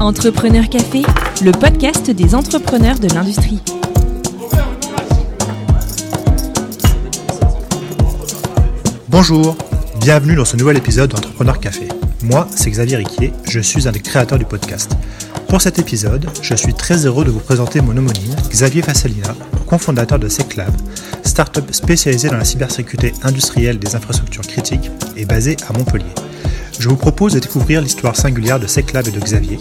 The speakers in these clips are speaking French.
Entrepreneur Café, le podcast des entrepreneurs de l'industrie. Bonjour, bienvenue dans ce nouvel épisode d'Entrepreneur Café. Moi, c'est Xavier Riquier, je suis un des créateurs du podcast. Pour cet épisode, je suis très heureux de vous présenter mon homonyme, Xavier Fassalina, cofondateur de SecLab, start-up spécialisée dans la cybersécurité industrielle des infrastructures critiques et basée à Montpellier. Je vous propose de découvrir l'histoire singulière de SecLab et de Xavier,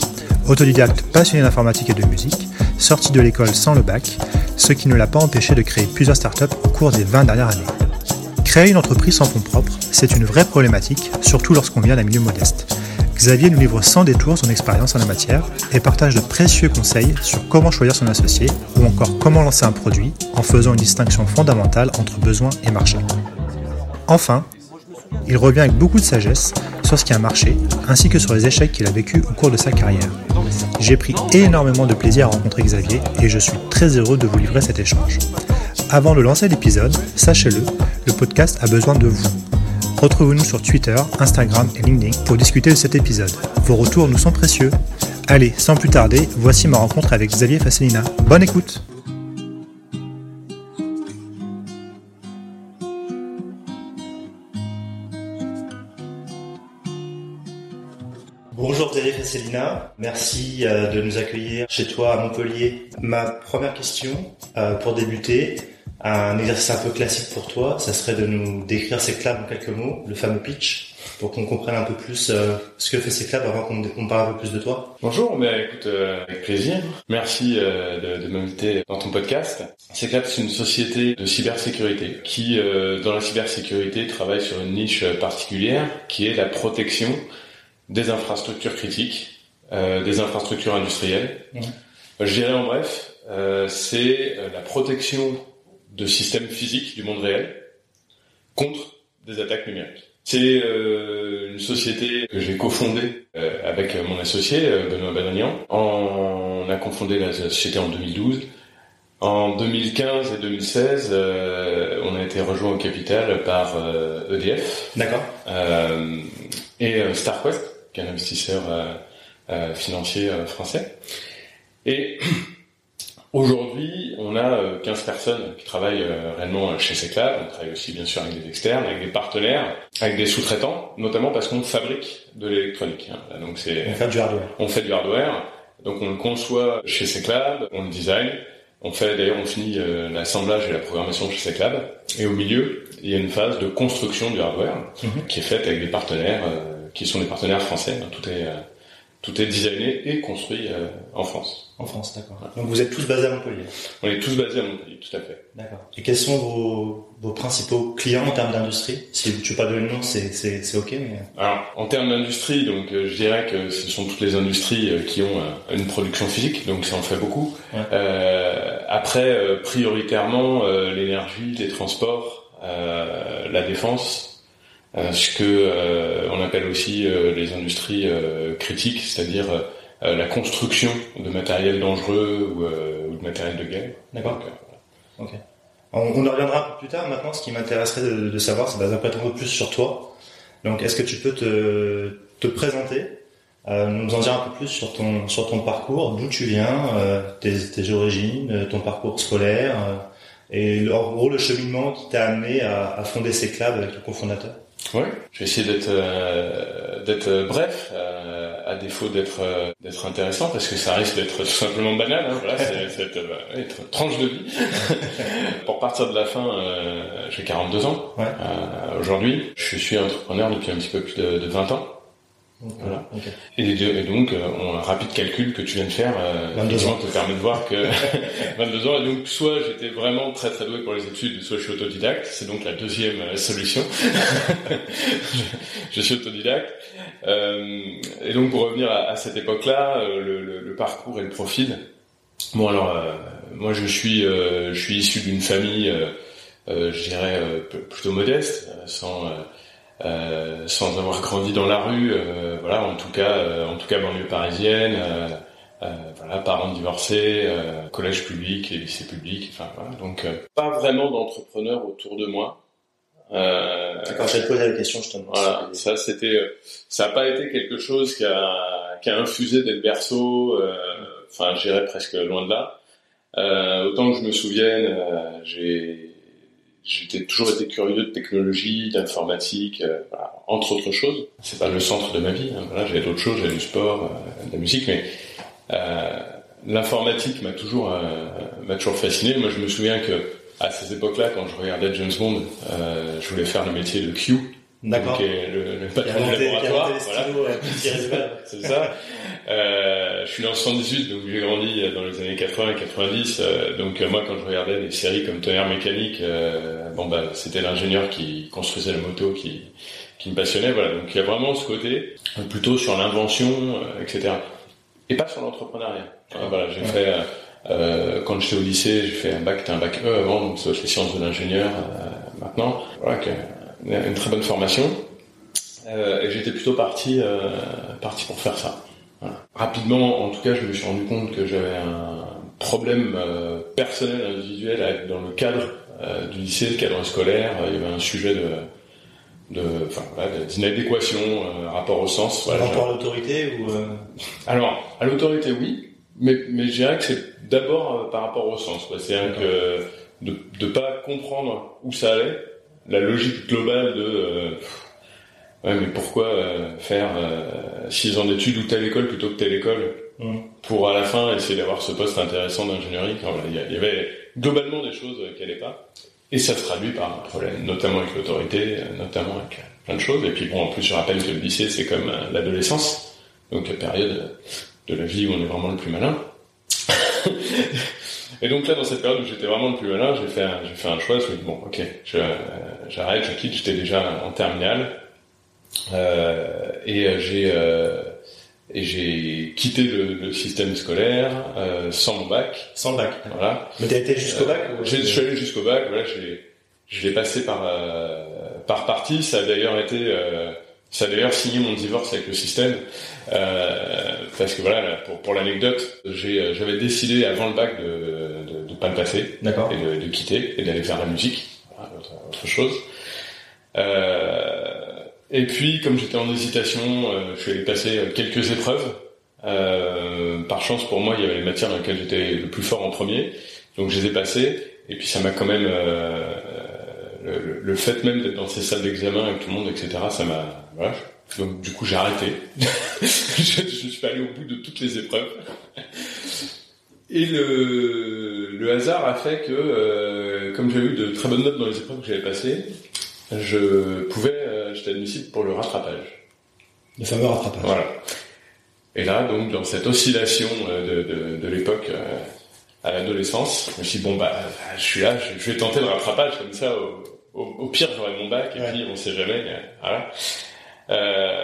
autodidacte passionné d'informatique et de musique, sorti de l'école sans le bac, ce qui ne l'a pas empêché de créer plusieurs startups au cours des 20 dernières années. Créer une entreprise sans fonds propres, c'est une vraie problématique, surtout lorsqu'on vient d'un milieu modeste. Xavier nous livre sans détour son expérience en la matière et partage de précieux conseils sur comment choisir son associé ou encore comment lancer un produit en faisant une distinction fondamentale entre besoin et marché. Enfin, il revient avec beaucoup de sagesse sur ce qui a marché, ainsi que sur les échecs qu'il a vécus au cours de sa carrière. J'ai pris énormément de plaisir à rencontrer Xavier et je suis très heureux de vous livrer cet échange. Avant de lancer l'épisode, sachez-le, le podcast a besoin de vous. Retrouvez-nous sur Twitter, Instagram et LinkedIn pour discuter de cet épisode. Vos retours nous sont précieux. Allez, sans plus tarder, voici ma rencontre avec Xavier Fasselina. Bonne écoute Fasselina, merci euh, de nous accueillir chez toi à Montpellier. Ma première question euh, pour débuter, un exercice un peu classique pour toi, ça serait de nous décrire Seclab en quelques mots, le fameux pitch, pour qu'on comprenne un peu plus euh, ce que fait Seclab avant qu'on parle un peu plus de toi. Bonjour, mais écoute, avec plaisir. Merci de, de m'inviter dans ton podcast. Seclab, c'est une société de cybersécurité qui, dans la cybersécurité, travaille sur une niche particulière qui est la protection des infrastructures critiques, euh, des infrastructures industrielles. Mmh. Je dirais en bref, euh, c'est euh, la protection de systèmes physiques du monde réel contre des attaques numériques. C'est euh, une société que j'ai cofondée euh, avec mon associé Benoît Banagnan. On a cofondé la société en 2012. En 2015 et 2016, on a été rejoint au capital par EDF. E D'accord. et StarQuest qu'un investisseur euh, euh, financier euh, français. Et Aujourd'hui, on a 15 personnes qui travaillent réellement chez Seclab. On travaille aussi bien sûr avec des externes, avec des partenaires, avec des sous-traitants, notamment parce qu'on fabrique de l'électronique. Hein. Donc c'est on fait du hardware. On fait du hardware. Donc on le conçoit chez Seclab, on le design. On fait d'ailleurs on finit l'assemblage et la programmation chez Seclab. Et au milieu, il y a une phase de construction du hardware mhm. qui est faite avec des partenaires qui sont des partenaires français. Tout est euh, tout est designé et construit euh, en France. En France, d'accord. Donc vous êtes tous basés à Montpellier. On est tous basés à Montpellier, tout à fait. D'accord. Et quels sont vos, vos principaux clients en termes d'industrie? Si tu veux pas donner le nom, c'est c'est ok, mais. Alors en termes d'industrie, donc euh, je dirais que ce sont toutes les industries qui ont une production physique, donc ça en fait beaucoup. après, prioritairement l'énergie, les transports, la défense euh, ce que euh, on appelle aussi euh, les industries critiques, c'est-à-dire la construction de matériel dangereux ou, de matériel de guerre. D'accord. ok. On, on en reviendra un peu plus tard. Maintenant, ce qui m'intéresserait de, de, savoir, c'est d'en un peu plus sur toi. Donc, est-ce que tu peux te, te présenter, euh, nous en dire un peu plus sur ton sur ton parcours, d'où tu viens, euh, tes, tes origines, ton parcours scolaire, et en gros le cheminement qui t'a amené à, à fonder ces clubs avec le cofondateur? Oui, je vais essayer d'être euh, d'être euh, bref, euh, à défaut d'être euh, d'être intéressant, parce que ça risque d'être tout simplement banal. Hein, voilà, c'est être, être tranche de vie. Pour partir de la fin, j'ai 42 ans ouais. aujourd'hui. Je suis entrepreneur depuis un petit peu plus de, de 20 ans. Voilà. Et, donc, euh, un rapide calcul que tu viens de faire, euh, 22 ans. te permet de voir que 22 ans. Et donc, soit j'étais vraiment très très doué pour les études, soit je suis autodidacte. C'est donc la deuxième euh, solution. je, suis autodidacte. Euh, et donc, pour revenir à, à cette époque-là, euh, le, le, le, parcours et le profil. Bon, alors, euh, moi, je suis, je suis issu d'une famille, je dirais, plutôt modeste, sans euh, sans avoir grandi dans la rue, euh, voilà, en tout cas, euh, en tout cas banlieue parisienne, voilà, parents divorcés, collège public et lycée public, enfin voilà, donc pas vraiment d'entrepreneurs autour de moi. Euh, D'accord, te poser la question justement. Voilà, ça c'était, ça n'a pas été quelque chose qui a, qui a infusé dès le berceau. Enfin, j'irais presque loin de là. autant que je me souvienne, j'ai j'ai toujours été curieux de technologie, d'informatique, voilà, entre autres choses. C'est pas le centre de ma vie. Hein. Voilà, j'avais d'autres choses, j'avais du sport, de la musique, mais l'informatique m'a toujours m'a toujours fasciné. Moi, je me souviens que à ces époques-là, quand je regardais James Bond, euh, je voulais faire le métier de Q. D'accord. Le, le patron du laboratoire. Voilà. c'est ça. Euh, je suis né en 78, donc j'ai grandi dans les années 80 et 90. Euh, donc euh, moi, quand je regardais des séries comme Tonnerre Mécanique, euh, bon bah c'était l'ingénieur qui construisait la moto qui qui me passionnait. Voilà. Donc il y a vraiment ce côté plutôt sur l'invention, etc. Et pas sur l'entrepreneuriat. Voilà, j'ai fait euh, quand j'étais au lycée, j'ai fait un bac, un bac E avant, donc c'est les sciences de l'ingénieur euh, maintenant. Voilà, une très bonne formation. Euh, et j'étais plutôt parti, euh, parti pour faire ça. Voilà. Rapidement, en tout cas, je me suis rendu compte que j'avais un problème euh, personnel, individuel, dans le cadre du lycée, le cadre scolaire. Il y avait un sujet de de, enfin, voilà, d'inadéquation euh, rapport au sens. Voilà, rapport à l'autorité ou Alors, à l'autorité, oui, mais, mais je dirais que c'est d'abord euh, par rapport au sens. C'est-à-dire que de ne pas comprendre où ça allait, la logique globale de euh, ouais mais pourquoi euh, faire six ans d'études ou telle école plutôt que telle école mmh. pour à la fin essayer d'avoir ce poste intéressant d'ingénierie? Il y avait globalement des choses qui n'allaient pas. Et ça se traduit par un problème, notamment avec l'autorité, notamment avec plein de choses. Et puis bon, en plus, je rappelle que le lycée, c'est comme l'adolescence, donc la période de la vie où on est vraiment le plus malin. et donc là, dans cette période où j'étais vraiment le plus malin, j'ai fait un, j'ai fait un choix. Je me dit, bon, ok, j'arrête, je quitte. J'étais déjà en terminale. Euh, et j'ai euh, et j'ai quitté le, le, système scolaire euh, sans mon bac. Sans le bac. Voilà. Mais t'as été jusqu'au bac ou... Je suis allé jusqu'au bac. Voilà, j'ai je l'ai passé par euh, par partie. Ça a d'ailleurs été euh, ça a d'ailleurs signé mon divorce avec le système. Euh, parce que voilà, pour, pour l'anecdote, euh, j'avais décidé avant le bac de, de, de pas le passer D'accord. et de, de quitter et d'aller faire la musique, voilà, autre, autre, chose. Euh, et puis, comme j'étais en hésitation, euh, je suis allé passer quelques épreuves. Euh, par chance pour moi, il y avait les matières dans lesquelles j'étais le plus fort en premier, donc je les ai passées. Et puis ça m'a quand même euh, le, le, fait même d'être dans ces salles d'examen avec tout le monde, etc. Ça m'a voilà, donc du coup j'ai arrêté. je, je, suis allé au bout de toutes les épreuves. Et le, le hasard a fait que, euh, comme j'ai eu de très bonnes notes dans les épreuves que j'avais passées, je pouvais, euh, j'étais admissible pour le rattrapage. Le fameux rattrapage. Voilà. Et là, donc, dans cette oscillation euh, de, de, de l'époque euh, à l'adolescence, je me suis dit, bon, bah, je suis là, je, vais tenter le rattrapage, comme ça, au, au, au pire, j'aurai mon bac, et ouais. puis on sait jamais, voilà. Euh,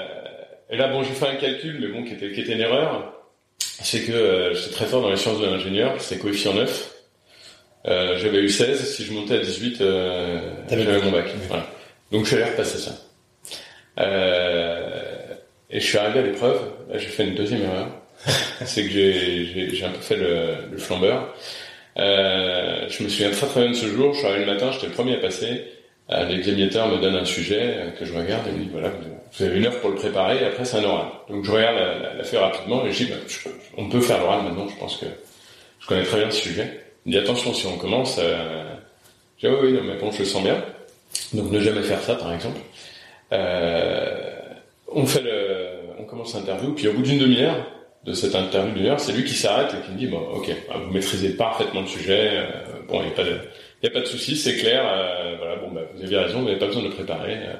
et là, bon, j'ai fait un calcul, mais bon, qui était, qui était une erreur. C'est que euh, j'étais très fort dans les sciences de l'ingénieur, c'est coefficient 9. Euh, j'avais eu 16, si je montais à 18, euh, j'avais mon bac. Voilà. Donc je suis allé repasser ça. Euh, et je suis arrivé à l'épreuve, là j'ai fait une deuxième erreur. c'est que j'ai un peu fait le, le flambeur. Euh, je me souviens très très bien de ce jour, je suis arrivé le matin, j'étais le premier à passer. Euh, L'examinateur me donne un sujet que je regarde et me dit voilà, vous avez une heure pour le préparer et après c'est un oral. Donc je regarde la, la, la rapidement et je dis bah, je, on peut faire l'oral maintenant, je pense que je connais très bien ce sujet. Il dit attention si on commence, euh... je dis oui, oui, non, mais bon, je le sens bien. Donc ne jamais faire ça par exemple. Euh... On fait le, on commence l'interview, puis au bout d'une demi-heure de cette interview d'une heure, c'est lui qui s'arrête et qui me dit bon ok, vous maîtrisez parfaitement le sujet, euh, bon il n'y a pas de il a pas de souci, c'est clair. Euh, voilà, bon, bah, vous avez raison, vous n'avez pas besoin de préparer. Euh,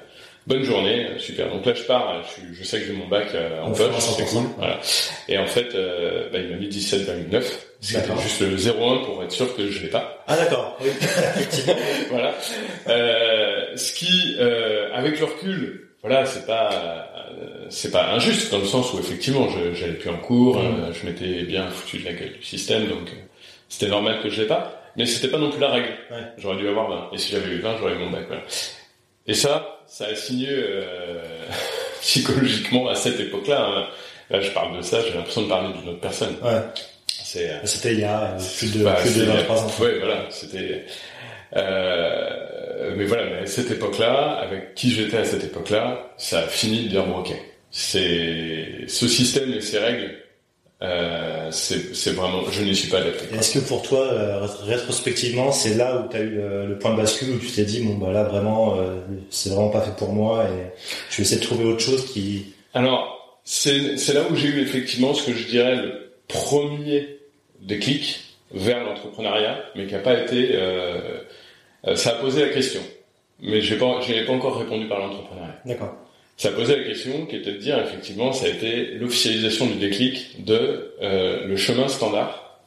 bonne journée, euh, super. Donc là, je pars, je, je sais que j'ai mon bac euh, en poche, c'est cool. Voilà. Et en fait, euh, bah, il m'a mis 17,9. C'était juste le 0,1 pour être sûr que je l'ai pas. Ah d'accord, oui. voilà. ce qui, avec le recul, voilà, c'est pas c'est pas injuste dans le sens où effectivement, j'allais plus en cours, mmh. je m'étais bien foutu de la gueule du système, donc c'était normal que je l'ai pas. Mais c'était pas non plus la règle. Ouais. J'aurais dû avoir 20. Et si j'avais eu 20, j'aurais eu mon bac. Voilà. Et ça, ça a signé euh, psychologiquement à cette époque-là. Hein. Là, je parle de ça, j'ai l'impression de parler d'une autre personne. Ouais. C'est, euh, c'était il y a plus de, bah, plus de 23 ans. Ouais, voilà. C'était. Euh, mais voilà, mais à cette époque-là, avec qui j'étais à cette époque-là, ça a fini de dire bon, ok, c'est ce système et ces règles. Euh, c'est vraiment, je n'y suis pas adapté. Est-ce que pour toi, euh, rétrospectivement, c'est là où tu as eu le, point de bascule où tu t'es dit bon bah là vraiment, euh, c'est vraiment pas fait pour moi et je vais essayer de trouver autre chose qui. Alors c'est là où j'ai eu effectivement ce que je dirais le premier déclic vers l'entrepreneuriat, mais qui n'a pas été. Euh, euh, ça a posé la question, mais je n'ai pas, pas encore répondu par l'entrepreneuriat. D'accord. Ça posé la question qui était de dire effectivement, ça a été l'officialisation du déclic de euh, le chemin standard.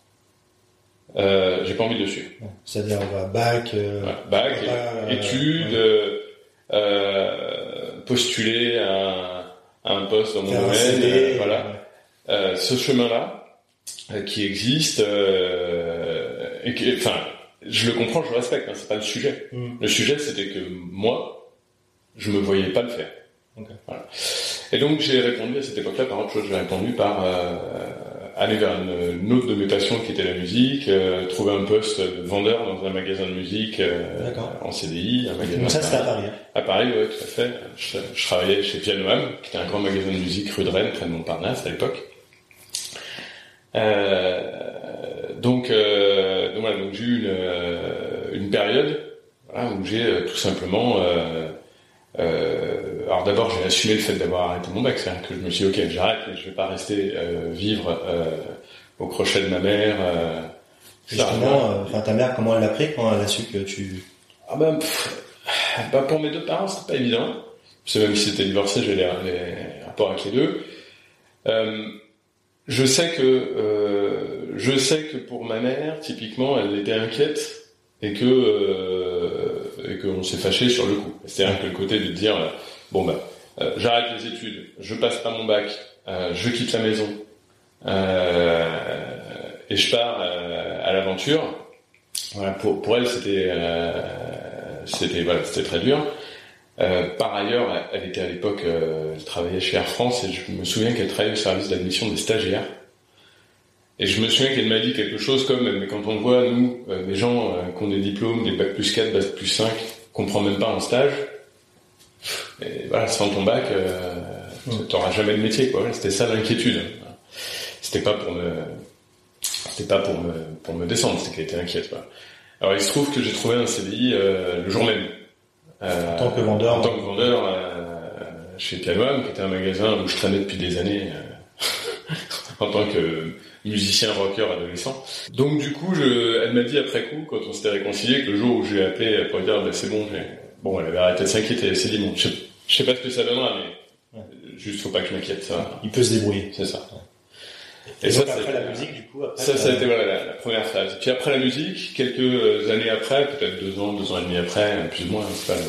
Euh, j'ai pas envie de suivre. C'est-à-dire bac, euh, bac, études, postuler à, un poste dans mon domaine, voilà. ce chemin-là, euh, qui existe euh, et que, enfin, je le comprends, je le respecte, hein, c'est pas le sujet. Mm. Le sujet, c'était que moi, je me voyais pas le faire. Voilà. Et donc j'ai répondu à cette époque-là par autre chose. J'ai répondu par euh, aller vers une, autre de mes passions qui était la musique, euh, trouver un poste de vendeur dans un magasin de musique euh, en CDI, un magasin. Donc ça c'était à Paris. Hein. À Paris, oui, tout à fait. Je, je travaillais chez Pianoam, qui était un grand magasin de musique rue de Rennes, près de Montparnasse à l'époque. Euh, donc, euh, donc, voilà, donc j'ai eu une, euh, une période voilà, où j'ai tout simplement euh, alors d'abord, j'ai assumé le fait d'avoir arrêté mon bac, c'est-à-dire que je me suis dit, ok, j'arrête, je vais pas rester euh, vivre euh, au crochet de ma mère. Justement, enfin ta mère, comment elle l'a pris quand elle a su que tu... Ah ben, bah pour mes deux parents, c'était pas évident. Parce que même si c'était divorcé, j'ai les, les, rapports avec les deux. Je sais que euh, je sais que pour ma mère, typiquement, elle était inquiète et que euh, et qu'on s'est fâché sur le coup. C'est-à-dire que le côté de dire euh, bon bah euh, j'arrête les études, je passe pas mon bac, euh, je quitte la maison et je pars à l'aventure. Voilà, pour pour elle c'était c'était voilà, c'était très dur. Par ailleurs, elle était à l'époque, elle travaillait chez Air France et je me souviens qu'elle travaillait au service d'admission des stagiaires. Et je me souviens qu'elle m'a dit quelque chose comme, mais quand on voit, nous, euh, des gens qui ont des diplômes, des bac plus 4, bac plus 5, qu'on prend même pas en stage, et voilà, sans ton bac, tu t'auras jamais de métier, quoi. C'était ça l'inquiétude. C'était pas pour me, c'était pas pour me, pour me descendre, c'était qu'elle était inquiète, quoi. Alors il se trouve que j'ai trouvé un CDI le jour même. Euh, en tant que vendeur En tant que vendeur euh, chez Pianoam, qui était un magasin où je traînais depuis des années euh, en tant que musicien rocker adolescent. Donc du coup, je, elle m'a dit après coup, quand on s'était réconcilié, que le jour où j'ai appelé pour dire bah, c'est bon, bon, elle avait arrêté de s'inquiéter. Elle s'est dit bon, je, sais pas ce que ça donnera, mais juste faut pas que je m'inquiète. Ça, il peut se débrouiller. C'est ça. Et, ça, après la musique, du coup, après, ça, ça a été voilà, la, première phase. Puis après la musique, quelques années après, peut-être deux ans, deux ans et demi après, plus ou moins, c'est pas,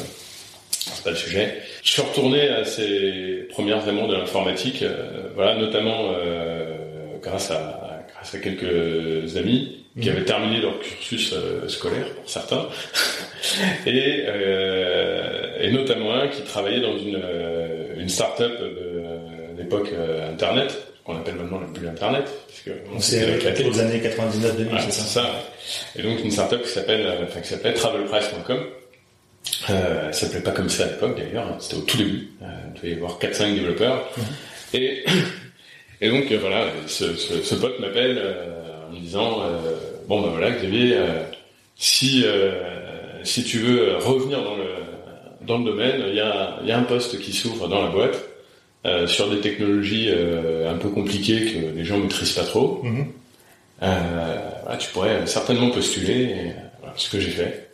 c'est pas le sujet. Je suis retourné à ces premières amours de l'informatique, euh, voilà, notamment euh, grâce à grâce à quelques amis qui mhm. avaient terminé leur cursus euh, scolaire pour certains, et, et notamment un qui travaillait dans une une start-up de l'époque Internet qu'on appelle maintenant la bulle Internet. C'est les années 99-2000, c'est ça. Et donc une startup qui s'appelle, euh, enfin qui s'appelait travelprice.com. Euh, elle s'appelait pas comme ça à l'époque d'ailleurs, hein. c'était au tout début. Euh, il devait y avoir 4-5 développeurs. Mhm. Et, et donc euh, voilà, ce, ce, ce pote m'appelle euh, en me disant bon ben voilà Xavier, si si tu veux revenir dans le dans le domaine, il y a, y a un poste qui s'ouvre dans la boîte. Euh, sur des technologies euh, un peu compliquées que les gens maîtrisent pas trop, mhm. euh, tu pourrais certainement postuler. Et, voilà, ce que j'ai fait.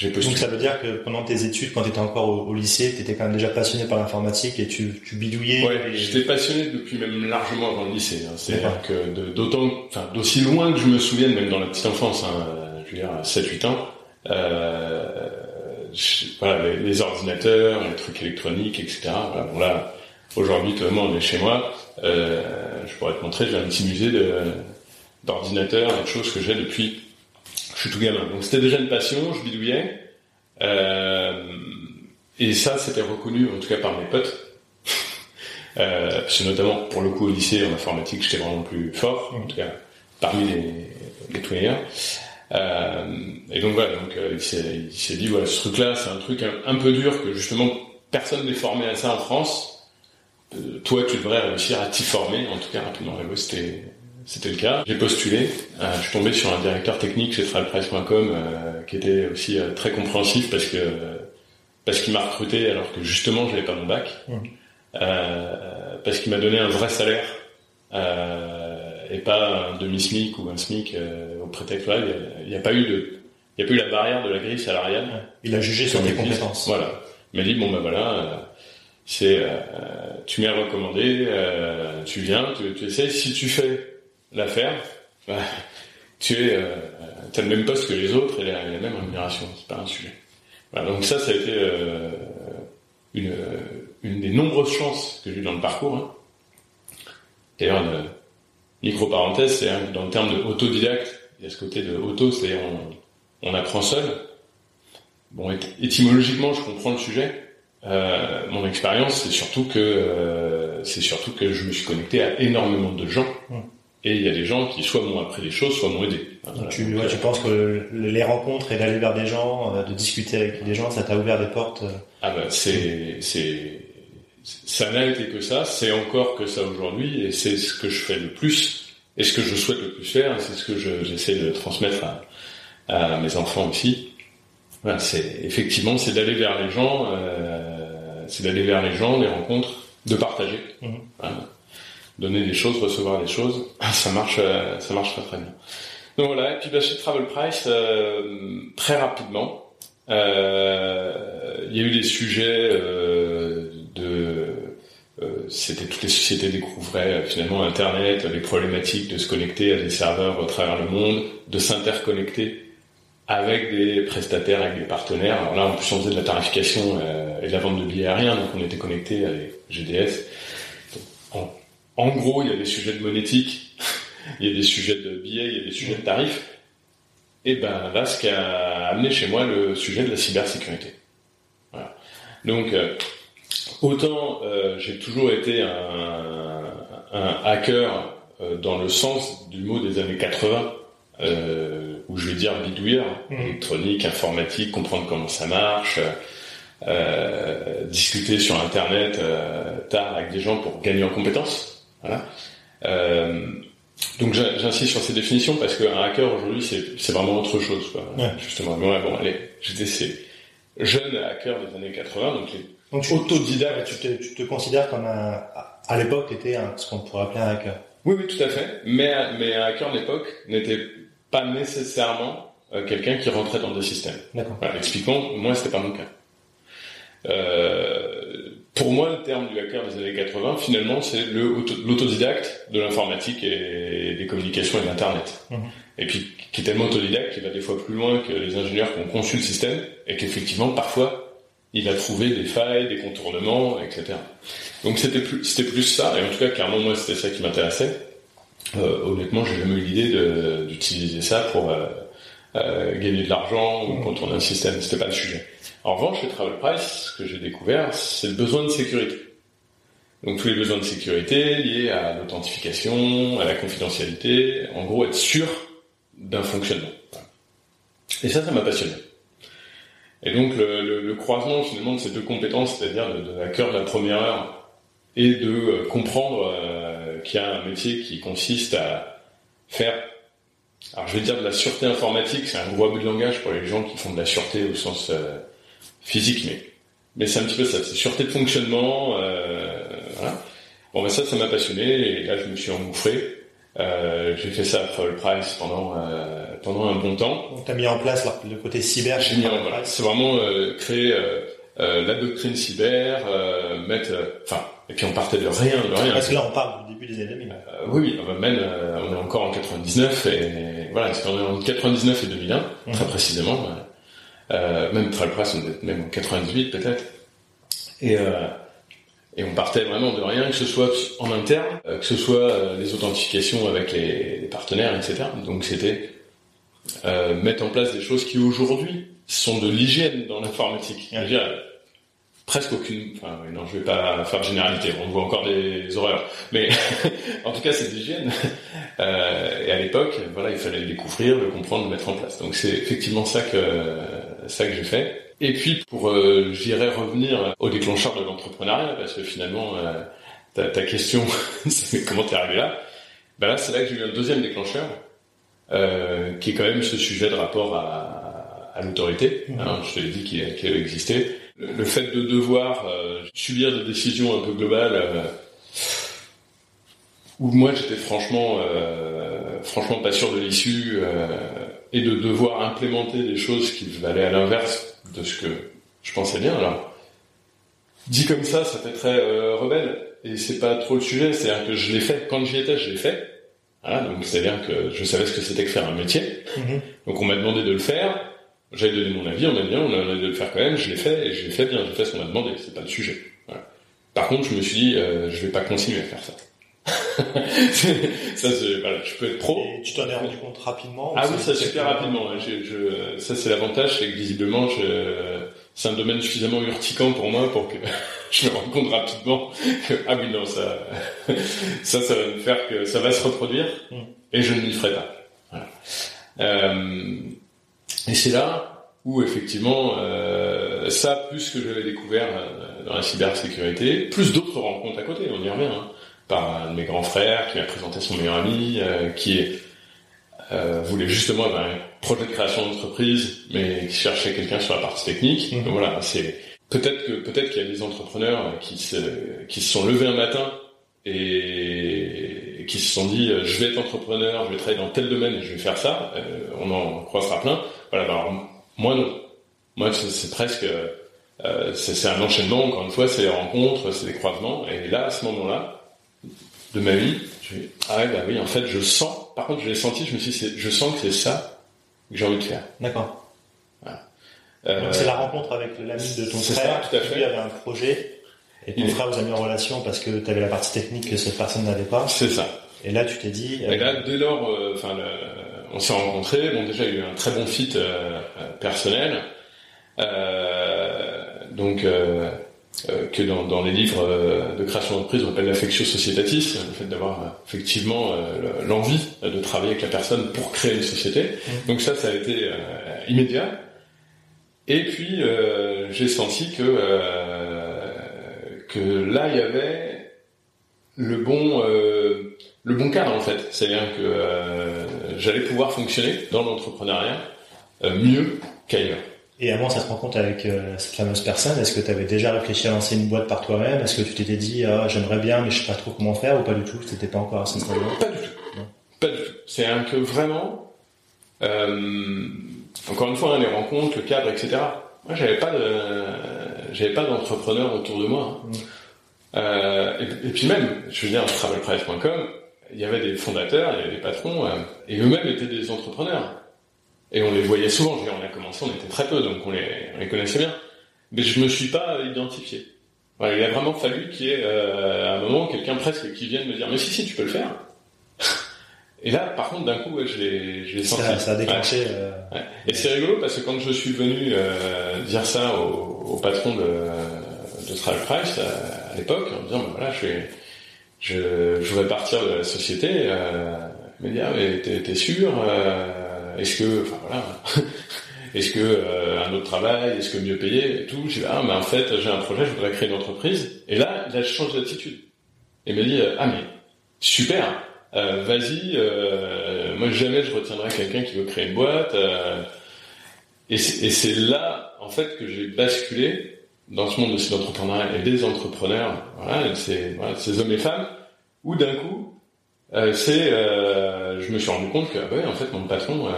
J'ai postulé. Donc ça veut dire que pendant tes études, quand tu étais encore au, lycée, tu étais quand même déjà passionné par l'informatique et tu, tu bidouillais. Ouais, j'étais passionné depuis même largement avant le lycée. Hein. C'est-à-dire que d'autant, enfin d'aussi loin que je me souvienne, même dans la petite enfance, hein, je veux dire 7-8 ans. Euh, voilà, les, les, ordinateurs, les trucs électroniques, etc. Voilà, bon là, Aujourd'hui, tout le monde est chez moi. Euh, je pourrais te montrer, j'ai un petit musée d'ordinateurs et de choses que j'ai depuis je suis tout gamin. Donc c'était déjà une passion, je bidouillais. Euh, et ça, c'était reconnu, en tout cas par mes potes. euh, parce que notamment, pour le coup, au lycée, en informatique, j'étais vraiment plus fort, en tout cas, parmi les, les tout Euh, et donc voilà, donc euh, il s'est dit, voilà, ce truc-là, c'est un truc un, peu dur que justement personne n'est formé à ça en France toi, tu devrais réussir à t'y former. En tout cas, rapidement, c'était le cas. J'ai postulé. je suis tombé sur un directeur technique chez travelprice.com qui était aussi très compréhensif parce que parce qu'il m'a recruté alors que justement, j'avais pas mon bac. parce qu'il m'a donné un vrai salaire et pas un demi-SMIC ou un SMIC au prétexte. Il n'y a, pas eu de il n'y a pas eu la barrière de la grille salariale. Il a jugé sur tes compétences. Voilà. Il m'a dit bon ben voilà, c'est euh, tu m'es recommandé, euh, tu viens, tu, tu essaies. Si tu fais l'affaire, bah, tu es, euh, as le même poste que les autres et la, même rémunération. C'est pas un sujet. Voilà, donc ça, ça a été une, une des nombreuses chances que j'ai eu dans le parcours. Hein. D'ailleurs, une micro parenthèse, c'est dans le terme de autodidacte, il y a ce côté de auto, c'est-à-dire on, on apprend seul. Bon, étymologiquement, je comprends le sujet. Euh, mon expérience, c'est surtout que euh, c'est surtout que je me suis connecté à énormément de gens. Et il y a des gens qui soit m'ont appris des choses, soit m'ont aidé. tu, tu penses que les rencontres et d'aller vers des gens, euh, de discuter avec des gens, ça t'a ouvert des portes Ah ben c'est c'est ça n'a été que ça, c'est encore que ça aujourd'hui, et c'est ce que je fais le plus, et ce que je souhaite le plus faire, c'est ce que j'essaie de transmettre à, à mes enfants aussi. Voilà, c'est effectivement c'est d'aller vers les gens, euh, c'est d'aller vers les gens, les rencontres, de partager, mhm. Donner des choses, recevoir des choses, ça marche, euh, ça marche très très bien. Donc voilà, et puis bah, chez Travel Price, euh, très rapidement, euh, il y a eu des sujets de c'était toutes les sociétés découvraient finalement Internet, les problématiques de se connecter à des serveurs à travers le monde, de s'interconnecter avec des prestataires, avec des partenaires. Alors là, en plus, on faisait de la tarification et de la vente de billets aériens, donc on était connecté avec GDS. En, gros, il y a des sujets de monétique, il y a des sujets de billets, il y a des sujets de tarifs. Et ben là, ce qui a amené chez moi le sujet de la cybersécurité. Voilà. Donc, euh, autant euh, j'ai toujours été un, un hacker dans le sens du mot des années 80 euh, où je vais dire bidouilleur, mmh. électronique, informatique, comprendre comment ça marche, euh, discuter sur Internet euh, tard avec des gens pour gagner en compétences. Voilà. Euh, donc j'insiste sur ces définitions parce qu'un hacker aujourd'hui c'est vraiment autre chose quoi. Ouais. Justement. bon allez, j'étais ces jeunes hackers des années 80 donc les donc tu, autodidactes. Tu te, tu te considères comme un à l'époque tu étais ce qu'on pourrait appeler un hacker. Oui oui tout à fait. Mais mais un hacker de l'époque n'était pas nécessairement euh, quelqu'un qui rentrait dans des systèmes. D'accord. expliquons, moi c'était pas mon cas. Euh, pour moi, le terme du hacker des années 80, finalement, c'est l'autodidacte de l'informatique et des communications et de l'Internet. Mhm. Et puis, qui est tellement autodidacte qu'il va des fois plus loin que les ingénieurs qui ont conçu le système, et qu'effectivement, parfois, il a trouvé des failles, des contournements, etc. Donc c'était plus, c'était plus ça, et en tout cas, clairement, moi, c'était ça qui m'intéressait. Euh, honnêtement, j'ai jamais eu l'idée d'utiliser ça pour euh, euh, gagner de l'argent ou contourner un système. C'était pas le sujet. En revanche, chez Travel Price, ce que j'ai découvert, c'est le besoin de sécurité. Donc tous les besoins de sécurité liés à l'authentification, à la confidentialité, en gros être sûr d'un fonctionnement. Et ça, ça m'a passionné. Et donc le, le, croisement finalement de ces deux compétences, c'est-à-dire de, de hacker de la première heure et de comprendre qui a un métier qui consiste à faire, alors je vais dire de la sûreté informatique, c'est un gros abus de langage pour les gens qui font de la sûreté au sens euh, physique, mais mais c'est un petit peu ça, c'est sûreté de fonctionnement, euh, voilà. Bon ben ça, ça m'a passionné et là je me suis engouffré. Euh, j'ai fait ça à Travel Price pendant euh, pendant un bon temps. Donc tu as mis en place le côté cyber. En place. C'est vraiment euh, créer euh, la doctrine cyber, mettre, enfin et puis on partait de rien, de rien. Parce que là on parle du début des années 2000. Euh, oui, oui, même euh, on est encore en 99 et voilà, c'est en 99 et 2001 mhm. très précisément. Euh, même est même en 98 peut-être. Et euh, et on partait vraiment de rien, que ce soit en interne, que ce soit les authentifications avec les, partenaires, etc. Donc c'était mettre en place des choses qui aujourd'hui sont de l'hygiène dans l'informatique presque aucune. Enfin, non, je vais pas faire de généralité. On voit encore des horreurs, mais en tout cas, c'est d'hygiène. Euh, et à l'époque, voilà, il fallait le découvrir, le comprendre, le mettre en place. Donc, c'est effectivement ça que ça que j'ai fait. Et puis, pour, euh, j'irai revenir au déclencheur de l'entrepreneuriat, parce que finalement, euh, ta, ta question, c'est comment t'es arrivé là Ben là, c'est là que j'ai eu un deuxième déclencheur, euh, qui est quand même ce sujet de rapport à, à l'autorité. Hein, je te l'ai dit qu'il avait existé. Le, le fait de devoir euh, subir des décisions un peu globales, euh, où moi j'étais franchement, euh, franchement pas sûr de l'issue, euh, et de devoir implémenter des choses qui valaient à l'inverse de ce que je pensais bien. Alors, dit comme ça, ça fait très euh, rebelle, et c'est pas trop le sujet. C'est-à-dire que je l'ai fait quand j'y étais, je l'ai fait. Voilà, donc c'est-à-dire que je savais ce que c'était que faire un métier. Mhm. Donc on m'a demandé de le faire. J'avais donné mon avis, on m'a dit on a demandé de le faire quand même. Je l'ai fait et je l'ai fait bien. J'ai fait ce qu'on m'a demandé. C'est pas le sujet. Voilà. Par contre, je me suis dit, euh, je vais pas continuer à faire ça. ça, voilà, je peux être pro. Et tu t'en es rendu compte rapidement Ah ou oui, ça super rapidement. Je, je, ça c'est l'avantage, c'est que visiblement, je, c'est un domaine suffisamment urticant pour moi pour que je me rende compte rapidement que ah oui non ça, ça ça va me faire que ça va se reproduire Mm. et je ne m'y ferai pas. Voilà. Euh, et c'est là où effectivement euh, ça plus que j'avais découvert euh, dans la cybersécurité, plus d'autres rencontres à côté, on y revient. Hein, par un de mes grands frères qui m'a présenté son meilleur ami, euh, qui euh, voulait justement avoir un projet de création d'entreprise, mais qui cherchait quelqu'un sur la partie technique. Mhm. Donc voilà, c'est peut-être que peut-être qu'il y a des entrepreneurs qui se qui se sont levés un matin et qui se sont dit euh, je vais être entrepreneur, je vais travailler dans tel domaine et je vais faire ça. Euh, on en croisera plein. Voilà, alors moi non. Moi c'est presque euh, c'est c'est un enchaînement. Encore une fois, c'est les rencontres, c'est des croisements. Et là, à ce moment-là de ma vie, je ah ouais bah oui, en fait, je sens. Par contre, je l'ai senti. Je me suis dit, je sens que c'est ça que j'ai envie de faire. D'accord. Euh, Donc c'est la rencontre avec l'ami de ton frère ça, tout à qui fait. lui avait un projet et ton Il frère vous a mis en relation parce que tu avais la partie technique que cette personne n'avait pas. c'est ça. Et là tu t'es dit, euh, Et là, dès lors, euh, enfin, on s'est rencontrés. Bon, déjà, il y a eu un très bon fit euh, euh, personnel. Euh, donc, euh, que dans, dans les livres euh, de création d'entreprise, on appelle l'affectio societatis, le fait d'avoir euh, effectivement le- l'envie de travailler avec la personne pour créer une société. Donc ça, ça a été immédiat. Et puis, euh, j'ai senti que euh, que là, il y avait le bon euh, le bon cadre en fait. C'est-à-dire que j'allais pouvoir fonctionner dans l'entrepreneuriat mieux qu'ailleurs. Et avant cette rencontre avec euh, cette fameuse personne, est-ce que tu avais déjà réfléchi à lancer une boîte par toi-même? Est-ce que tu t'étais dit, ah, j'aimerais bien, mais je sais pas trop comment faire ou pas du tout? C'était pas encore à ce Pas du tout. Pas du tout. C'est un que vraiment, euh, encore une fois, hein, les rencontres, le cadre, etc. Moi, j'avais pas de, j'avais pas d'entrepreneur autour de moi. hein. Mm. Euh, et, et puis même, je veux dire, travelpress.com, il y avait des fondateurs, il y avait des patrons, euh, et eux-mêmes étaient des entrepreneurs. Et on les voyait souvent. Je veux dire, on a commencé, on était très peu, donc on les, on les connaissait bien. Mais je me suis pas identifié. Voilà, il a vraiment fallu qu'il y ait euh, à un moment quelqu'un presque qui vienne me dire mais si si tu peux le faire. Et là par contre d'un coup ouais, je l'ai je l'ai senti. ça, ça a déclenché. euh, Ouais. Et c'est rigolo parce que quand je suis venu euh, dire ça au, au patron de, de Travel Price à, à l'époque en disant bah, voilà je vais je, je voudrais partir de la société euh, il m'a dit ah mais t'es, t'es sûr euh, est-ce que enfin voilà. Est-ce que euh, un autre travail est-ce que mieux payé et tout? J'ai dit ah mais en fait j'ai un projet je voudrais créer une entreprise. Et là il a changé d'attitude. Il m'a dit ah mais super. Euh, vas-y euh, moi jamais je retiendrai quelqu'un qui veut créer une boîte et c'est, là en fait que j'ai basculé dans ce monde aussi d'entrepreneuriat et des entrepreneurs voilà voilà, ces hommes et femmes où d'un coup euh, c'est euh, je me suis rendu compte que ah ouais en fait mon patron euh,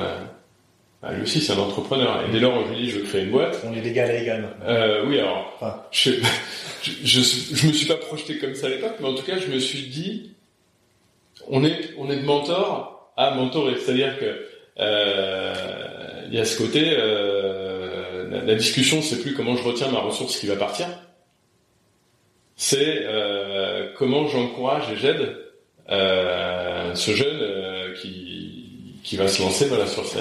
bah, lui aussi c'est un entrepreneur. Et dès lors je lui dis je veux créer une boîte. On est d'égal à égal euh, oui alors Enfin, je, je, je, je me suis pas projeté comme ça à l'époque, mais en tout cas, je me suis dit, on est, on est de mentor à mentorer. C'est-à-dire que euh, il y a ce côté, euh, la, la discussion, c'est plus comment je retiens ma ressource qui va partir, c'est euh, comment j'encourage et j'aide ce jeune euh, qui, qui va se lancer voilà, sur, ce-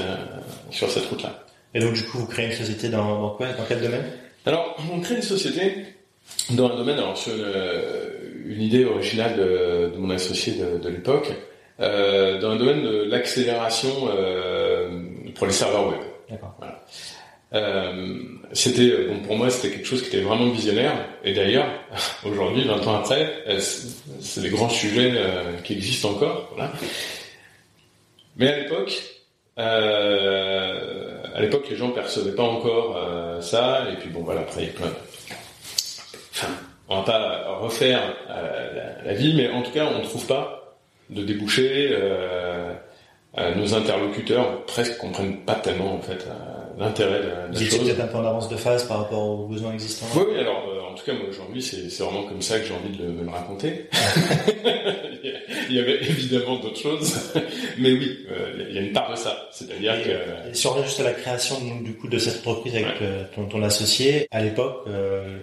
sur cette route-là. et donc du coup, vous créez une société dans, dans quoi? Dans quel domaine? Alors, on crée une société dans un domaine, alors sur une, euh, une idée originale de, de mon associé de, de l'époque, euh, dans un domaine de l'accélération euh, pour les serveurs web. D'accord. Euh, c'était bon pour moi c'était quelque chose qui était vraiment visionnaire. Et d'ailleurs aujourd'hui 20 ans après euh, c'est des grands sujets euh, qui existent encore mais à l'époque euh, à l'époque les gens percevaient pas encore ça. Et puis bon voilà après plein on va pas refaire la, la, vie mais en tout cas on ne trouve pas de débouchés nos interlocuteurs presque comprennent pas tellement en fait l'intérêt de, la Vous étiez peut-être un peu en avance de phase par rapport aux besoins existants. Oui, oui alors euh, en tout cas moi aujourd'hui c'est vraiment comme ça que j'ai envie de, le, me le raconter. il y avait évidemment d'autres choses, mais oui, euh, il y a une part de ça. C'est-à-dire que... Et si on revient juste à la création du coup de cette entreprise avec euh, ton, ton, associé, à l'époque,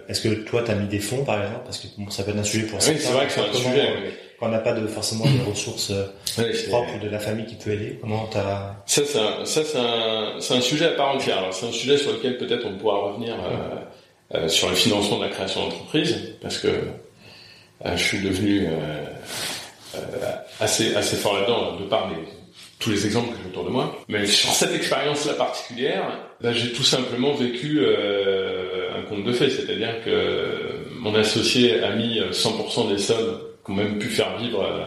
est-ce que toi tu as mis des fonds par exemple? Parce que bon, ça peut être un sujet pour Oui, c'est vrai que c'est un sujet quand on n'a pas de forcément de ressources euh, propres de la famille qui peut aider Comment t'as Ça, c'est un, ça c'est un, c'est un sujet à part entière. C'est un sujet sur lequel peut-être on pourra revenir euh, euh, sur le financement de la création d'entreprise, parce que euh, je suis devenu euh, assez assez fort là-dedans de par les, tous les exemples que j'ai autour de moi. Mais sur cette expérience-là particulière, bah, j'ai tout simplement vécu un conte de fait, c'est-à-dire que mon associé a mis 100% des sommes ont même pu faire vivre euh,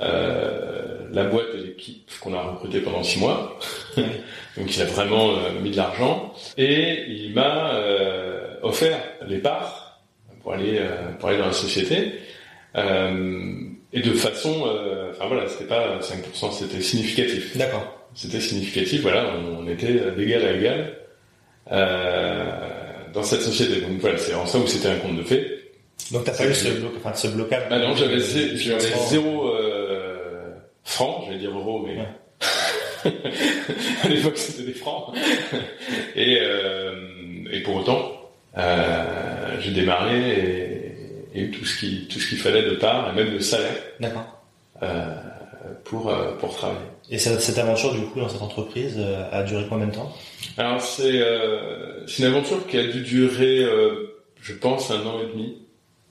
euh, la boîte et l'équipe qu'on a recruté pendant six mois. Donc il a vraiment euh, mis de l'argent et il m'a offert les parts pour aller pour aller dans la société. et de façon, enfin voilà, c'était pas 5%, c'était significatif. D'accord. C'était significatif, voilà, on, était d'égal à égal dans cette société. Donc voilà, c'est en ça où c'était un compte de fait. Donc t'as pas eu ce, enfin, ce blocage Bah non, j'avais zéro euh, francs, j'allais dire euros, mais à l'époque c'était des francs. et, euh, et pour autant, euh, j'ai démarré et, et, eu tout ce qui tout ce qu'il fallait de part, et même le salaire. D'accord. Euh, pour euh, pour travailler. Et cette, cette, aventure du coup dans cette entreprise euh, a duré combien de temps? Alors c'est c'est une aventure qui a dû durer, je pense, un an et demi.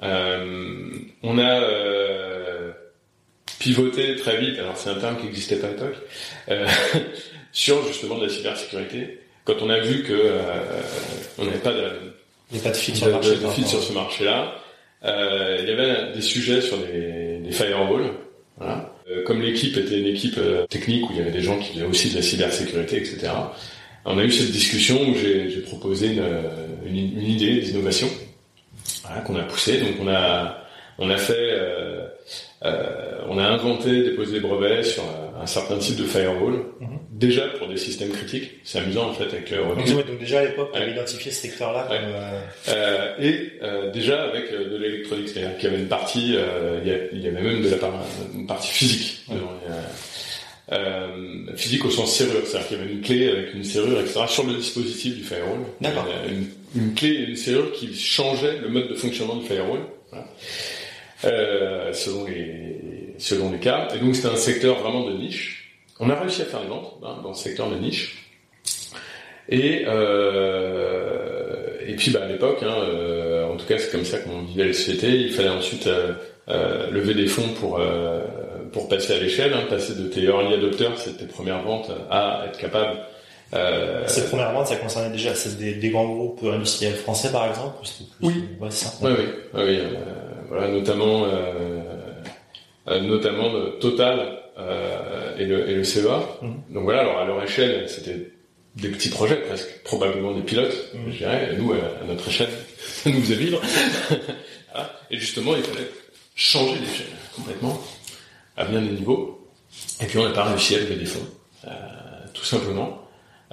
Euh, on a euh, pivoté très vite, alors c'est un terme qui n'existait pas à l'époque, euh, sur justement de la cybersécurité. Quand on a vu que euh, on n'avait pas de, il pas de sur, marché, de, sur ce marché-là, euh, il y avait des sujets sur des, des firewalls. Voilà. comme l'équipe était une équipe technique où il y avait des gens qui faisaient aussi de la cybersécurité, etc. On a eu cette discussion où j'ai proposé une, une, une idée d'innovation voilà, qu'on a poussé. Donc on a on a fait euh, euh, on a inventé, déposé des brevets sur un certain type de firewall. Mhm. Déjà pour des systèmes critiques, c'est amusant en fait avec le donc, donc déjà à l'époque, on avait identifié ce secteur-là. Ouais. Euh... et euh, déjà avec euh, de l'électronique, c'est-à-dire qu'il y avait une partie, euh, il y, a, il, y avait même de la part, une partie physique. Euh, physique au sens serrure, c'est-à-dire qu'il y avait une clé avec une serrure, etc. sur le dispositif du firewall. D'accord. Une, une, clé et une serrure qui changeait le mode de fonctionnement du firewall. Voilà. Euh, selon les selon les cas. Et donc c'était un secteur vraiment de niche. On a réussi à faire des ventes hein, dans ce secteur de niche. Et euh, et puis bah, à l'époque, hein, euh, en tout cas c'est comme ça qu'on vivait les sociétés. Il fallait ensuite euh, euh, lever des fonds pour pour passer à l'échelle, hein, passer de tes early adopters, c'est tes premières ventes, à être capable. Euh... Ces premières ventes, ça concernait déjà des, des, grands groupes industriels français, par exemple Oui. Ouais. Oui, oui, oui. Euh, voilà, notamment, euh, notamment Total et, le, et le CEA. Mmh. Donc voilà, alors à leur échelle, c'était des petits projets presque, probablement des pilotes, mmh. je dirais. nous, à, notre échelle, ça nous faisait vivre. et justement, il fallait changer d'échelle complètement à bien des niveaux. Et puis on n'a pas réussi à lever des fonds, euh, tout simplement.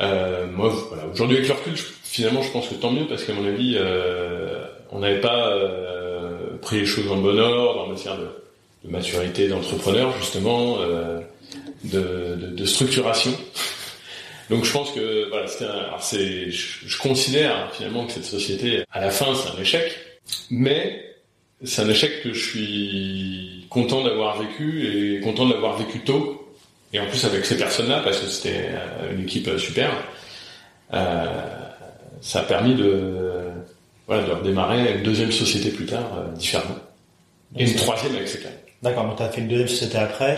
Euh, moi, voilà, aujourd'hui avec le recul, finalement, je pense que tant mieux parce qu'à mon avis, euh, on n'avait pas euh, pris les choses en bon ordre en matière de, maturité d'entrepreneur, justement, euh, de, de, de, structuration. Donc je pense que voilà, c'était c'est, je, je, considère finalement que cette société, à la fin, c'est un échec, mais c'est un échec que je suis content d'avoir vécu et content d'avoir vécu tôt. Et en plus avec ces personnes-là, parce que c'était euh, une équipe euh, super, euh, ça a permis de, voilà, de redémarrer une deuxième société plus tard, euh, différemment. Et une troisième avec ces cas. D'accord, donc tu as fait une deuxième société après,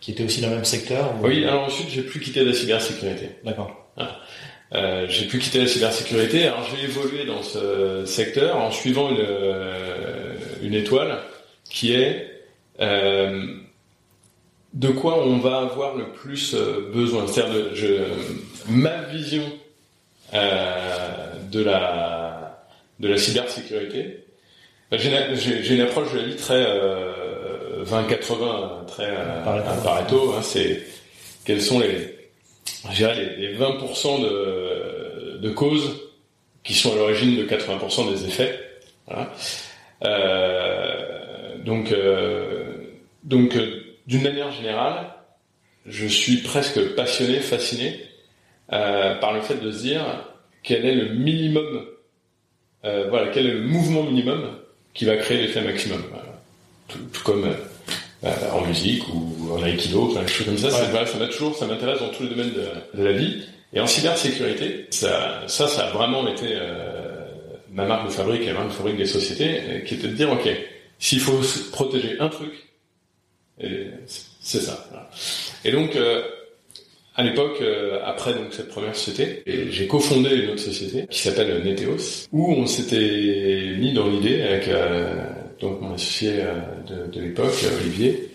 qui était aussi dans le même secteur Oui, alors ensuite j'ai plus quitté la cybersécurité. D'accord. Euh, j'ai pu quitter la cybersécurité. Alors j'ai évolué dans ce secteur en suivant une, une étoile qui est euh, de quoi on va avoir le plus euh, besoin. C'est-à-dire, je, ma vision euh, de la de la cybersécurité. Ben, j'ai une approche de la vie très 20-80, très à Pareto. Hein, c'est quels sont les les, les 20% de, de causes qui sont à l'origine de 80% des effets. Voilà. Euh, donc, euh, donc euh, d'une manière générale, je suis presque passionné, fasciné euh, par le fait de se dire quel est le minimum, euh, voilà, quel est le mouvement minimum qui va créer l'effet maximum. Voilà. Tout, tout, comme euh, en musique ou en aikido, enfin, des choses comme ça. Ouais. Ça m'a toujours, ça m'intéresse dans tous les domaines de, de, la vie. Et en cybersécurité, ça, ça, ça a vraiment été euh, ma marque de fabrique et la marque de fabrique des sociétés, euh, qui était de dire, ok, s'il faut protéger un truc, c'est ça. Et donc, euh, à l'époque, euh, après donc cette première société, j'ai cofondé une autre société qui s'appelle Neteos, où on s'était mis dans l'idée avec donc mon associé de, de l'époque, Olivier,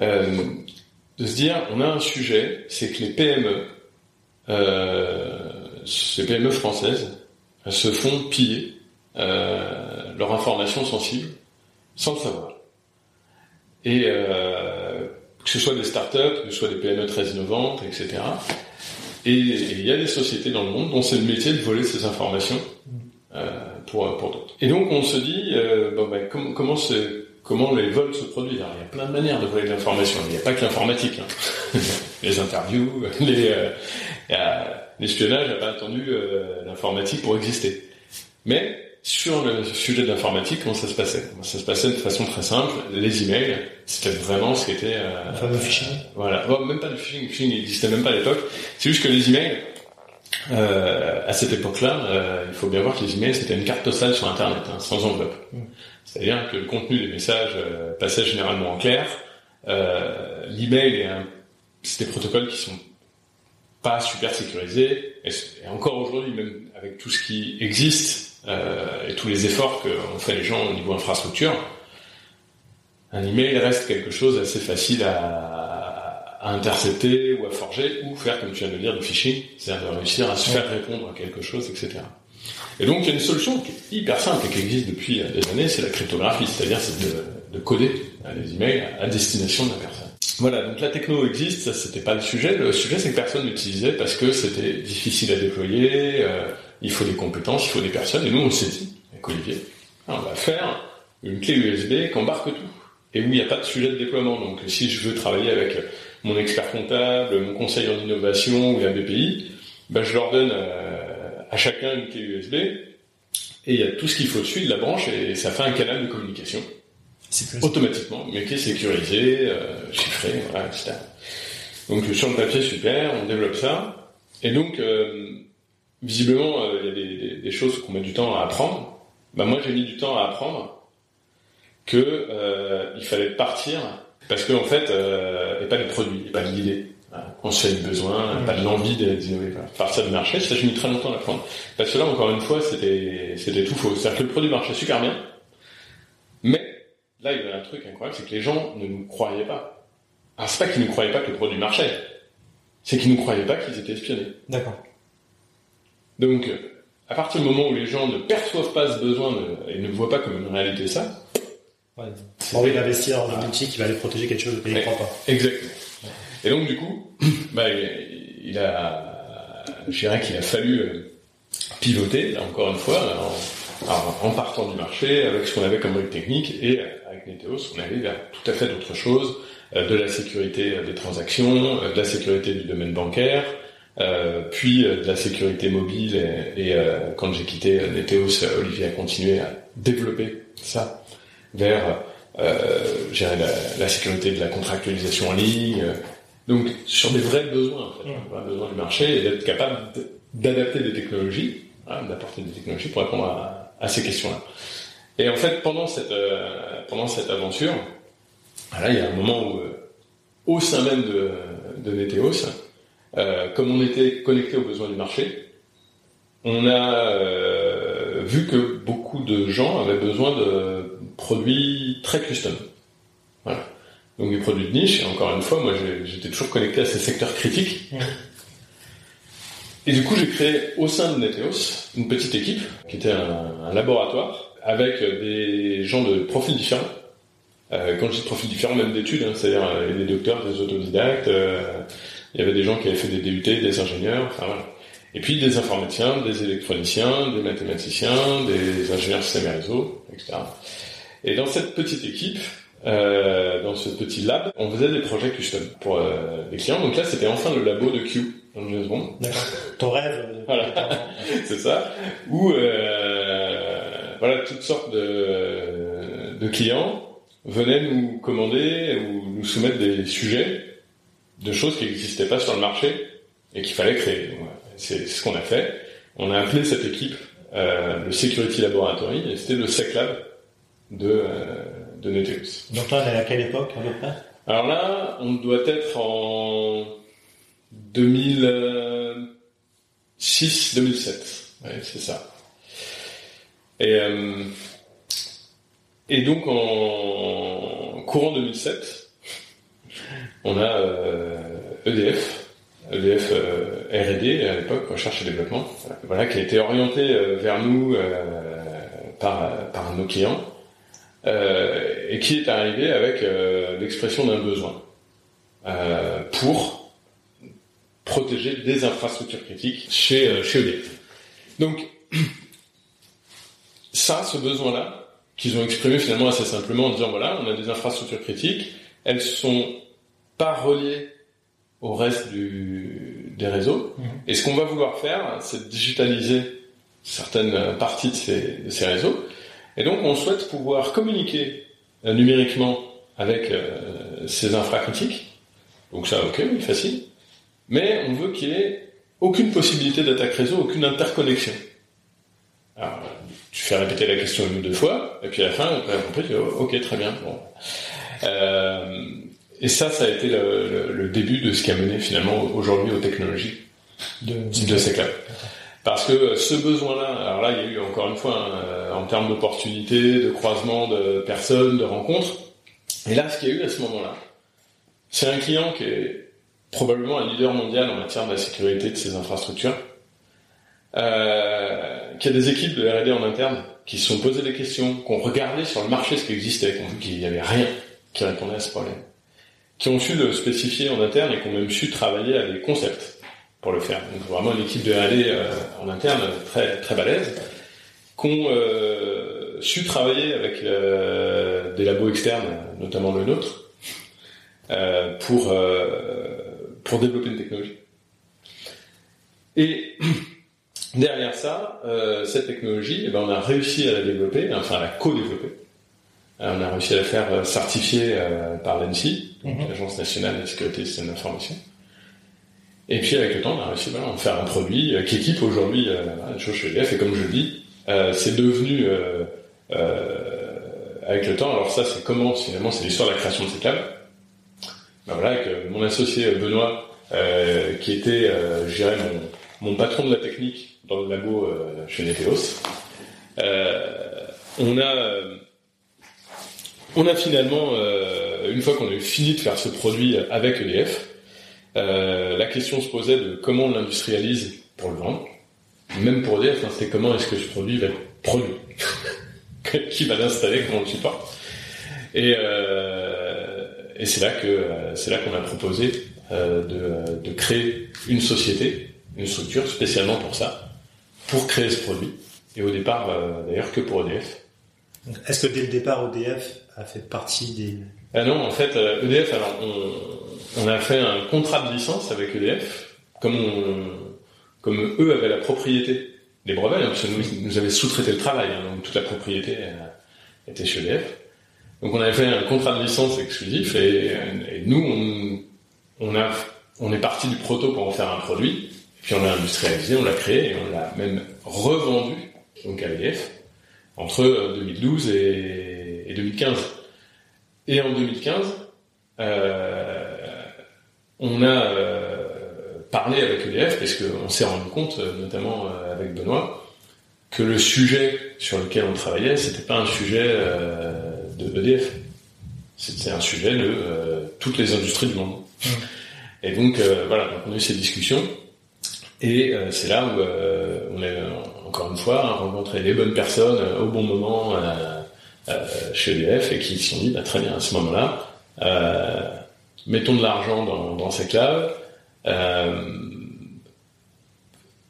de se dire on a un sujet, c'est que les PME, ces PME françaises, se font piller leurs informations sensibles sans le savoir. Et que ce soit des startups, que ce soit des PME très innovantes, etc. Et il y a des sociétés dans le monde dont c'est le métier de voler ces informations euh, pour, pour d'autres. Et donc on se dit, euh, bon, ben, com comment, comment les vols se produisent? Alors, Il y a plein de manières de voler de l'information. Il n'y a pas que l'informatique. Hein. les interviews, les, euh, l'espionnage n'a pas attendu euh, l'informatique pour exister. Mais sur le sujet de l'informatique, comment ça se passait? Ça se passait de façon très simple. Les emails, c'était vraiment ce qui était... Euh, le fameux phishing Voilà. Bon, même pas de phishing. Le phishing n'existait même pas à l'époque. C'est juste que les emails, euh, à cette époque-là, euh, il faut bien voir que les emails, c'était une carte postale sur Internet, hein, sans enveloppe. Mm. C'est-à-dire que le contenu des messages euh, passait généralement en clair. Euh, L'email c'est des protocoles qui sont pas super sécurisés. Et, et encore aujourd'hui, même avec tout ce qui existe, et tous les efforts qu'ont fait les gens au niveau infrastructure, un email reste quelque chose assez facile à, à, intercepter ou à forger ou faire, comme tu viens de dire, du phishing, c'est-à-dire de réussir à se faire répondre à quelque chose, etc. Et donc il y a une solution qui est hyper simple et qui existe depuis des années, c'est la cryptographie, c'est-à-dire c'est de, de, coder les emails à destination de la personne. Voilà, donc la techno existe, ça c'était pas le sujet. Le sujet c'est que personne l'utilisait parce que c'était difficile à déployer, euh, il faut des compétences, il faut des personnes. Et nous, on s'est dit, avec Olivier, on va faire une clé USB qui embarque tout. Et où il n'y a pas de sujet de déploiement. Donc, si je veux travailler avec mon expert comptable, mon conseiller en innovation ou la BPI, ben, je leur donne euh, à chacun une clé USB. Et il y a tout ce qu'il faut dessus, de la branche, et ça fait un canal de communication. Automatiquement, mais qui est sécurisé, euh, chiffré, voilà, etc. Donc, sur le papier, super, on développe ça. Et donc, euh, visiblement, euh, il y a des, choses qu'on met du temps à apprendre. Bah, moi, j'ai mis du temps à apprendre que euh, il fallait partir parce qu'en en fait, euh, il n'y pas de produit, il n'y a pas de l'idée. On se fait le besoin, pas de l'envie d'innover. Partir du marché, ça j'ai mis très longtemps à apprendre. Parce que là, encore une fois, c'était tout faux. C'est-à-dire que le produit marchait super bien, mais là, il y avait un truc incroyable, c'est que les gens ne nous croyaient pas. Alors c'est pas qu'ils ne croyaient pas que le produit marchait, c'est qu'ils ne croyaient pas qu'ils étaient espionnés. D'accord. Donc, à partir du moment où les gens ne perçoivent pas ce besoin de, et ne voient pas comme une réalité ça, ouais, c'est envie d'investir dans un outil qui va les protéger quelque chose qu'ils ne croient pas. Exactement. Ouais. Et donc, du coup, bah, il, a, je dirais qu'il a fallu euh, pivoter, là, encore une fois, en, en, partant du marché avec ce qu'on avait comme brique technique et avec Neteos, on allait vers tout à fait d'autres choses, euh, de la sécurité des transactions, euh, de la sécurité du domaine bancaire, euh, puis euh, de la sécurité mobile et, et euh, quand j'ai quitté Neteos, Olivier a continué à développer ça vers la, la, sécurité de la contractualisation en ligne. donc sur des vrais besoins, en fait, mmh. vrais besoins du marché et d'être capable d'adapter des technologies, hein, d'apporter des technologies pour répondre à, à ces questions-là. Et en fait, pendant cette pendant cette aventure, voilà, il y a un moment où au sein même de, de Neteos, euh, comme on était connecté aux besoins du marché, on a euh, vu que beaucoup de gens avaient besoin de produits très custom. Voilà. Donc des produits de niche, et encore une fois, moi j'étais toujours connecté à ces secteurs critiques. Et du coup, j'ai créé au sein de Neteos une petite équipe qui était un, laboratoire avec des gens de profils différents. Euh, quand je dis profils différents, même d'études, hein, c'est-à-dire euh, des docteurs, des autodidactes, il y avait des gens qui avaient fait des DUT, des ingénieurs, enfin voilà. Et puis des informaticiens, des électroniciens, des mathématiciens, des ingénieurs système et réseau, etc. Et dans cette petite équipe, euh, dans ce petit lab, on faisait des projets custom pour euh, les clients. Donc là, c'était enfin le labo de Q D'accord. Ton rêve. Voilà. c'est ça. Où euh, voilà toutes sortes de, de clients venaient nous commander ou nous soumettre des sujets de choses qui n'existaient pas sur le marché et qu'il fallait créer. C'est ce qu'on a fait. On a appelé cette équipe euh, le Security Laboratory et c'était le SecLab de, euh, de Neteus. Donc là, on est à quelle époque à peu près? Alors là, on doit être en 2006-2007. Ouais, c'est ça. Et, euh, et donc en courant 2007, on a euh, EDF, EDF euh, R&D à l'époque, recherche et développement, voilà, qui a été orienté euh, vers nous par, nos clients et qui est arrivé avec l'expression d'un besoin pour protéger des infrastructures critiques chez, chez EDF. Donc ça, ce besoin-là, qu'ils ont exprimé finalement assez simplement en disant voilà, on a des infrastructures critiques, elles sont pas reliées au reste du, des réseaux. Mhm. Et ce qu'on va vouloir faire, c'est digitaliser certaines parties de ces, de ces, réseaux. Et donc, on souhaite pouvoir communiquer euh, numériquement avec euh, ces infracritiques. Donc ça, ok, oui, facile. Mais on veut qu'il y ait aucune possibilité d'attaque réseau, aucune interconnexion. Alors, tu fais répéter la question une ou deux fois, et puis à la fin, tu as compris, tu dis, ok, très bien. Bon. Euh, et ça, ça a été le, le, début de ce qui a mené finalement aujourd'hui aux technologies de, de ces clubs. Parce que ce besoin-là, alors là, il y a eu encore une fois, hein, en termes d'opportunités, de croisement de personnes, de rencontres. Et là, ce qu'il y a eu à ce moment-là, c'est un client qui est probablement un leader mondial en matière de la sécurité de ses infrastructures, euh, qui a des équipes de R&D en interne qui se sont posées des questions, qui ont regardé sur le marché ce qui existait, qui ont vu qu'il n'y avait rien qui répondait à ce problème qui ont su le spécifier en interne et qui ont même su travailler à des concepts pour le faire. Donc vraiment une équipe de R&D euh, en interne très très balèze, qui ont euh, su travailler avec euh, des labos externes, notamment le nôtre, pour pour développer une technologie. Et derrière ça, cette technologie, eh ben, on a réussi à la développer, enfin à la co-développer euh, on a réussi à la faire euh, certifier euh, par l'ANSI, mhm. l'Agence nationale de la sécurité des systèmes d'information. Et puis avec le temps, on a réussi à faire un produit qui équipe aujourd'hui la chose chez EDF. Et comme je le dis, c'est devenu avec le temps. Alors ça, c'est comment finalement, c'est l'histoire de la création de ces câbles. Ben voilà, avec mon associé Benoît, qui était, je dirais, mon, mon, patron de la technique dans le labo chez Neteos. on a on a finalement, euh, une fois qu'on a fini de faire ce produit avec EDF, euh, la question se posait de comment on l'industrialise pour le vendre. Même pour EDF, hein, c'était comment est-ce que ce produit va être produit, qui va l'installer, comment le supporte. Et, euh, et c'est là que c'est là qu'on a proposé de, de créer une société, une structure spécialement pour ça, pour créer ce produit. Et au départ, d'ailleurs, que pour EDF. Est-ce que dès le départ, EDF a fait partie des... Ah non, en fait, EDF, euh, e alors on, on, a fait un contrat de licence avec EDF, comme, comme eux avaient la propriété des brevets, hein, parce que nous, nous avaient sous-traité le travail, hein, donc toute la propriété euh, était chez EDF. Donc on avait fait un contrat de licence exclusif et, et nous, on, on, a, on est parti du proto pour en faire un produit, puis on l'a industrialisé, on l'a créé et on l'a même revendu donc à EDF entre 2012 et, 2015. Et en 2015, euh, on a euh, parler avec EDF parce qu'on s'est rendu compte, notamment avec Benoît, que le sujet sur lequel on travaillait, c'était pas un sujet de EDF. C'était un sujet de toutes les industries du monde. Mmh. Et donc voilà, donc on a eu ces discussions. Et c'est là où on a encore une fois rencontré les bonnes personnes au bon moment chez EDF et qui se sont dit bah, très bien à ce moment-là, mettons de l'argent dans, dans ces cloud, euh,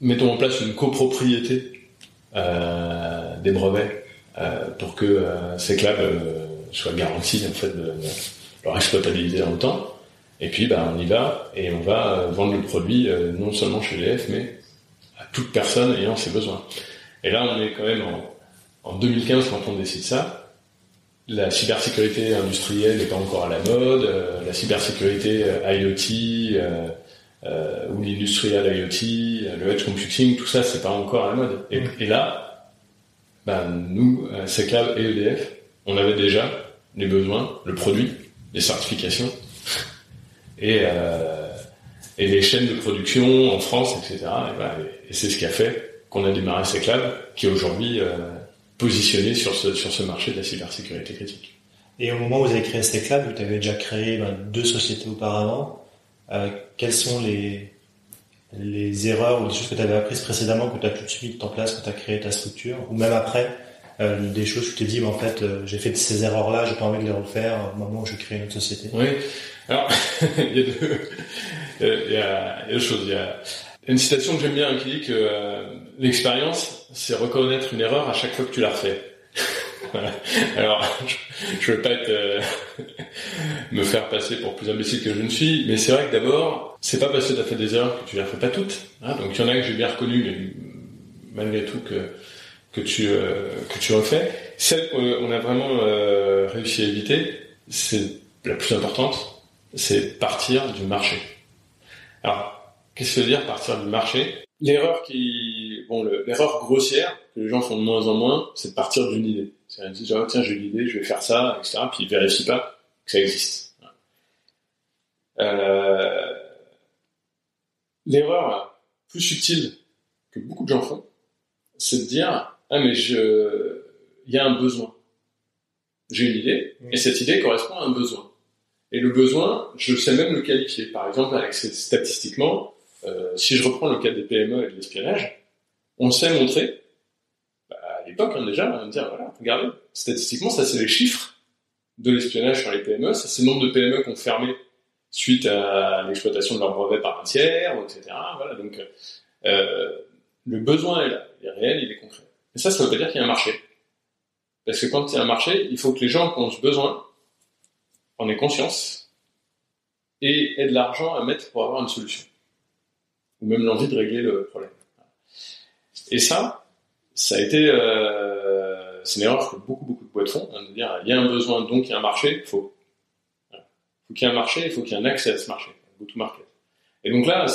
mettons en place une copropriété euh, des brevets euh, pour que ces clouds soient garantis en fait de, leur exploitabilité dans le temps. Et puis, bah, on y va et on va vendre le produit non seulement chez EDF, mais à toute personne ayant ses besoins. Et là, on est quand même en, en 2015 quand on décide ça la cybersécurité industrielle n'est pas encore à la mode, euh, la cybersécurité euh, IoT euh, ou l'industrial IoT, le edge computing, tout ça c'est pas encore à la mode. Et, mm. là, ben, nous, CECLAB et EDF, on avait déjà les besoins, le produit, les certifications et, et les chaînes de production en France, etc. Ben, et, c'est ce qui a fait qu'on a démarré CECLAB, qui aujourd'hui positionné sur ce, sur ce marché de la cybersécurité critique. Et au moment où vous avez créé Steclab, vous avez déjà créé ben, deux sociétés auparavant. Euh, quelles sont les, les erreurs ou les choses que tu avais apprises précédemment que tu as tout de suite en place quand tu as créé ta structure Ou même après, euh, des choses où tu t'es dit, ben, en fait, euh, j'ai fait ces erreurs-là, j'ai pas envie de les refaire au moment où je crée une autre société Oui, alors, il y a deux, il y a, il y a deux choses. Il y a une citation que j'aime bien qui dit que euh, l'expérience, c'est reconnaître une erreur à chaque fois que tu la refais. Alors, je, ne veux pas être, euh, me faire passer pour plus imbécile que je ne suis, mais c'est vrai que d'abord, c'est pas parce que tu as fait des erreurs que tu les refais pas toutes. Hein. Donc il y en a que j'ai bien reconnu, mais malgré tout que que tu euh, que tu refais. Celle qu'on a vraiment réussi à éviter, c'est la plus importante, c'est partir du marché. Alors Qu'est-ce que ça veut dire partir du marché? L'erreur qui, bon, l'erreur grossière que les gens font de moins en moins, c'est de partir d'une idée. C'est à dire, tiens, j'ai une idée, je vais faire ça, etc. Puis ils vérifient pas que ça existe. Euh, l'erreur plus subtile que beaucoup de gens font, c'est de dire, ah mais je, il y a un besoin. J'ai une idée, et cette idée correspond à un besoin. Et le besoin, je sais même le qualifier. Par exemple, avec statistiquement, euh, si je reprends le cas des PME et de l'espionnage, on sait montrer, bah, à l'époque hein, déjà, on me dire, voilà, regardez, statistiquement, ça c'est les chiffres de l'espionnage sur les PME, ça c'est le nombre de PME qui ont fermé suite à l'exploitation de leurs brevets par un tiers, etc. Voilà, donc euh, le besoin est là, il est réel, il est concret. Mais ça, ça veut pas dire qu'il y a un marché. Parce que quand il y a un marché, il faut que les gens qui ont ce besoin en aient conscience et aient de l'argent à mettre pour avoir une solution ou même l'envie de régler le problème. Et ça, ça a été, euh, c'est une erreur que beaucoup beaucoup de boîtes font, hein, de dire il y a un besoin donc il y a un marché, il faut, faut qu'il y ait un marché, il faut qu'il y ait un accès à ce marché, go to market. Et donc là,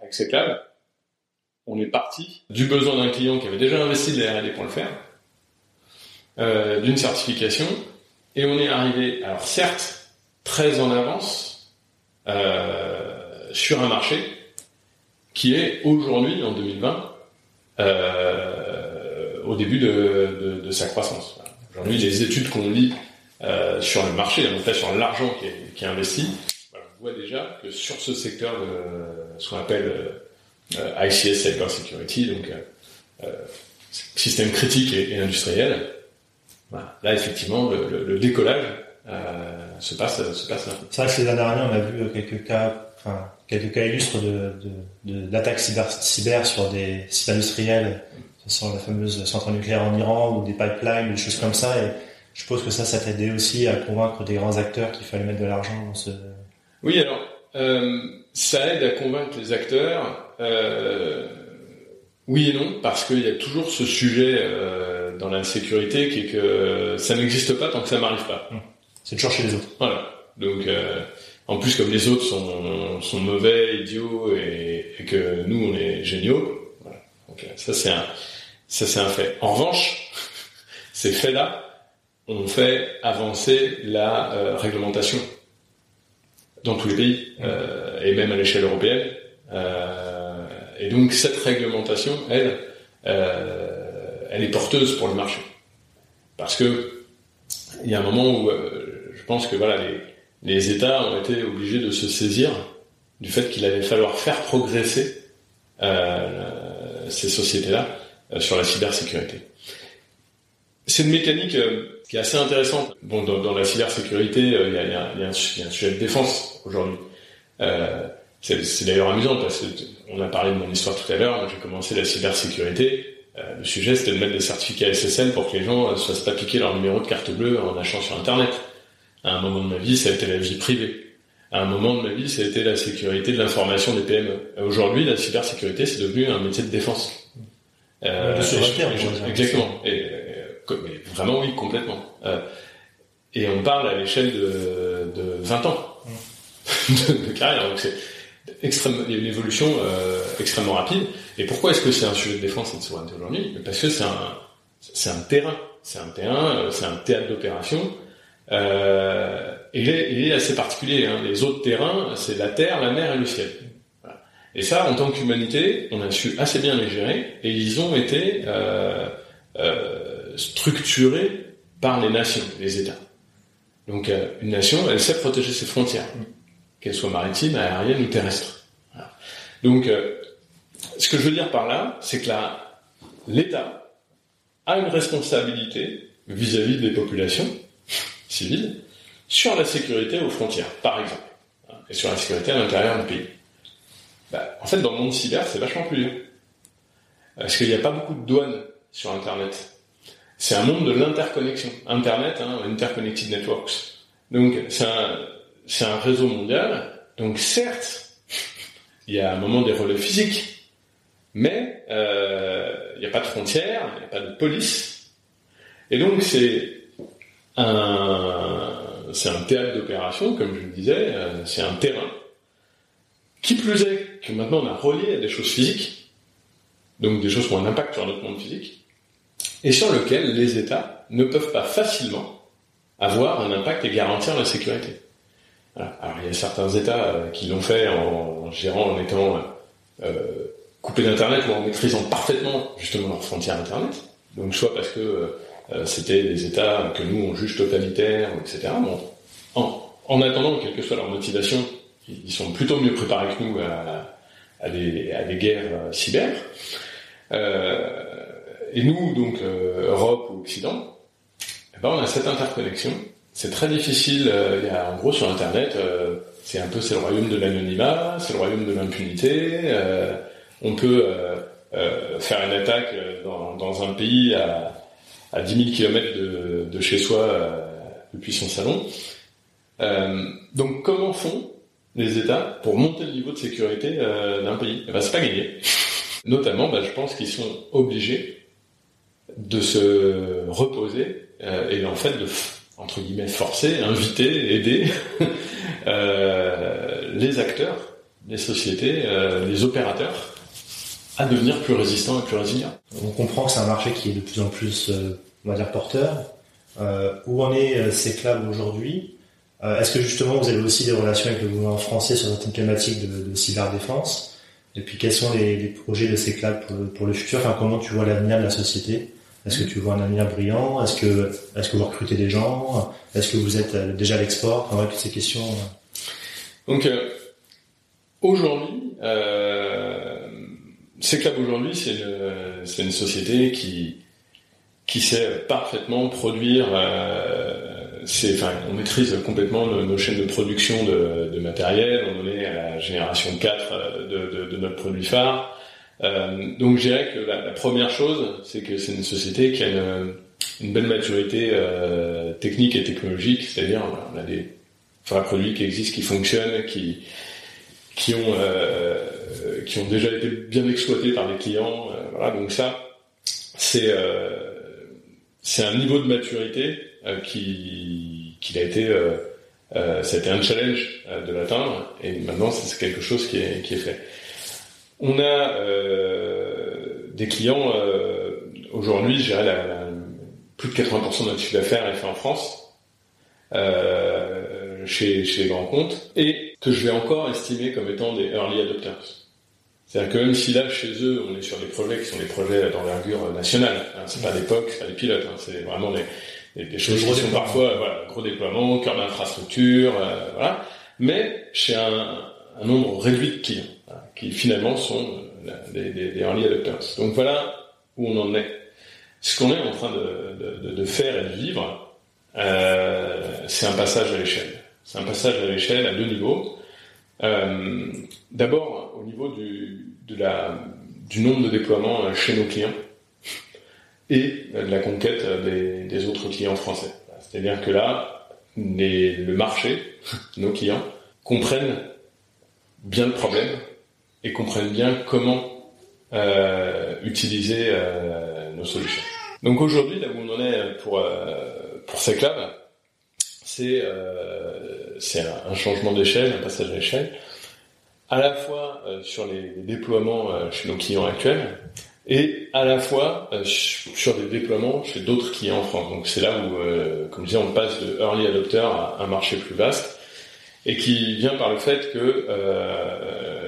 avec ces câbles, on est parti du besoin d'un client qui avait déjà investi de la R&D pour le faire, euh, d'une certification, et on est arrivé, alors certes, très en avance euh, sur un marché qui est aujourd'hui, en 2020, euh, au début de, sa croissance. Aujourd'hui, les études qu'on lit euh, sur le marché, en sur l'argent qui est, investi, on voit déjà que sur ce secteur de ce qu'on appelle euh, ICS Cyber Security, donc système critique et, industriel, voilà. là effectivement le, décollage se passe se là. C'est vrai que ces dernières années on a vu quelques cas quelques cas illustres de, de, d'attaques cyber, cyber sur des sites industriels, ce sont la fameuse centrale nucléaire en Iran ou des pipelines, des choses comme ça. Et je suppose que ça, ça t'a aidé aussi à convaincre des grands acteurs qu'il fallait mettre de l'argent dans ce. Oui, alors euh, ça aide à convaincre les acteurs. Euh, oui et non, parce qu'il y a toujours ce sujet euh, dans la sécurité qui est que ça n'existe pas tant que ça n'arrive pas. C'est toujours chez les autres. Voilà. Donc euh, en plus, comme les autres sont, sont mauvais, idiots, et, que nous, on est géniaux, voilà. Donc, ça, c'est un, ça, c'est un fait. En revanche, ces faits-là ont fait avancer la euh, réglementation dans tous les pays, euh, et même à l'échelle européenne. et donc cette réglementation, elle, elle est porteuse pour le marché. Parce que il y a un moment où je pense que voilà les, les États ont été obligés de se saisir du fait qu'il allait falloir faire progresser euh, ces sociétés-là euh, sur la cybersécurité. C'est une mécanique euh, qui est assez intéressante. Bon, dans, dans la cybersécurité, il y a, y, y, a un sujet de défense aujourd'hui. c'est d'ailleurs amusant parce qu'on a parlé de mon histoire tout à l'heure. J'ai commencé la cybersécurité. le sujet, c'était de mettre des certificats SSL pour que les gens ne se pas piquer leur numéro de carte bleue en achetant sur Internet. À un moment de ma vie, ça a été la vie privée. À un moment de ma vie, ça a été la sécurité de l'information des PME. Aujourd'hui, la cybersécurité, c'est devenu un métier de défense. Euh, de exactement. Et, euh, mais vraiment, oui, complètement. Euh, et on parle à l'échelle de, de 20 ans mmh. de, carrière. Donc c'est a une évolution euh, extrêmement rapide. Et pourquoi est-ce que c'est un sujet de défense et de souveraineté aujourd'hui? Parce que c'est un, c'est un terrain. C'est un terrain, c'est un théâtre d'opération euh, il, est, il est assez particulier. Hein. Les autres terrains, c'est la terre, la mer et le ciel. Voilà. Et ça, en tant qu'humanité, on a su assez bien les gérer, et ils ont été euh, euh, structurés par les nations, les États. Donc euh, une nation, elle sait protéger ses frontières, qu'elles soient maritimes, aériennes ou terrestres. Voilà. Donc, euh, ce que je veux dire par là, c'est que l'État a une responsabilité vis-à-vis -vis des populations, civile sur la sécurité aux frontières, par exemple, hein, et sur la sécurité à l'intérieur du pays. Bah, en fait, dans le monde cyber, c'est vachement plus dur. Parce qu'il n'y a pas beaucoup de douanes sur Internet. C'est un monde de l'interconnexion. Internet, hein, Interconnected Networks. Donc, c'est un, réseau mondial. Donc, certes, il y a un moment des relais physiques, mais euh, il n'y a pas de frontières, il n'y a pas de police. Et donc, c'est c'est un théâtre d'opération, comme je le disais, euh, c'est un terrain. Qui plus est que maintenant on a relié à des choses physiques, donc des choses qui ont un impact sur notre monde physique, et sur lequel les États ne peuvent pas facilement avoir un impact et garantir la sécurité. Alors il y a certains États euh, qui l'ont fait en, gérant, en étant euh, coupés d'Internet ou en maîtrisant parfaitement justement leurs frontières Internet. Donc soit parce que euh, c'était des États que nous on juge totalitaires, etc. Bon, en, en, attendant, quelle que soit leur motivation, ils sont plutôt mieux préparés que nous à, à, des, à des, guerres euh, cyber. Euh, et nous, donc Europe ou Occident, eh ben, on a cette interconnexion. C'est très difficile. il y a en gros sur Internet, c'est un peu c'est le royaume de l'anonymat, c'est le royaume de l'impunité. on peut faire une attaque dans, dans un pays à à 10 000 km de, de chez soi euh, depuis son salon. Euh, donc comment font les États pour monter le niveau de sécurité euh, d'un pays? Eh ben, C'est pas gagné. Notamment, bah, je pense qu'ils sont obligés de se reposer euh, et en fait de entre guillemets forcer, inviter, aider euh, les acteurs, les sociétés, euh, les opérateurs à devenir plus résistant et plus résilient. On comprend que c'est un marché qui est de plus en plus, euh, on va dire, porteur. Euh, où en est euh, CECLAB aujourd'hui? Euh, Est-ce que justement vous avez aussi des relations avec le gouvernement français sur certaines thématiques de, de cyberdéfense? Et puis quels sont les, les projets de CECLAB pour le, pour le futur? Enfin, Comment tu vois l'avenir de la société? Est-ce que tu vois un avenir brillant? Est-ce que, est-ce que vous recrutez des gens? Est-ce que vous êtes euh, déjà à l'export? Enfin, ouais, Toutes ces questions. Donc aujourd'hui, CECLAB aujourd'hui, c'est une, société qui, qui sait parfaitement produire. Euh, on maîtrise complètement nos, chaînes de production de, matériel. On est à la génération 4 euh, de, notre produit phare. Euh, donc, je dirais que la, première chose, c'est que c'est une société qui a une, belle maturité technique et technologique. C'est-à-dire, on a des produits qui existent, qui fonctionnent, qui qui ont euh, qui ont déjà été bien exploités par des clients. Euh, voilà, donc ça, c'est euh, c'est un niveau de maturité qui qui a été euh, été un challenge de l'atteindre et maintenant c'est quelque chose qui est qui est fait. On a des clients aujourd'hui, je dirais la, la, plus de 80% de notre chiffre d'affaires est fait en France. Chez, chez les grands comptes et que je vais encore estimer comme étant des early adopters. C'est-à-dire que même si là, chez eux, on est sur des projets qui sont des projets d'envergure nationale, hein, c'est pas des POC, c'est pas des pilotes, hein, c'est vraiment des, des, choses qui sont parfois, voilà, gros déploiement, cœur d'infrastructure, euh, voilà. Mais chez un, un, nombre réduit de clients, qui finalement sont euh, des, des, des early adopters. Donc voilà où on en est. Ce qu'on est en train de, de, de, faire et de vivre, euh, c'est un passage à l'échelle. C'est un passage à l'échelle à deux niveaux. Euh, D'abord, au niveau du, de la, du nombre de déploiements euh, chez nos clients et de la conquête des, des autres clients français. C'est-à-dire que là, les, le marché, nos clients, comprennent bien le problème et comprennent bien comment euh, utiliser euh, nos solutions. Donc aujourd'hui, là où on en est pour euh, pour c'est euh, un, changement d'échelle, un passage à l'échelle, à la fois euh, sur les, déploiements euh, chez nos clients actuels et à la fois euh, sur des déploiements chez d'autres clients en France. Donc c'est là où, comme je disais, on passe de early adopter à un marché plus vaste et qui vient par le fait que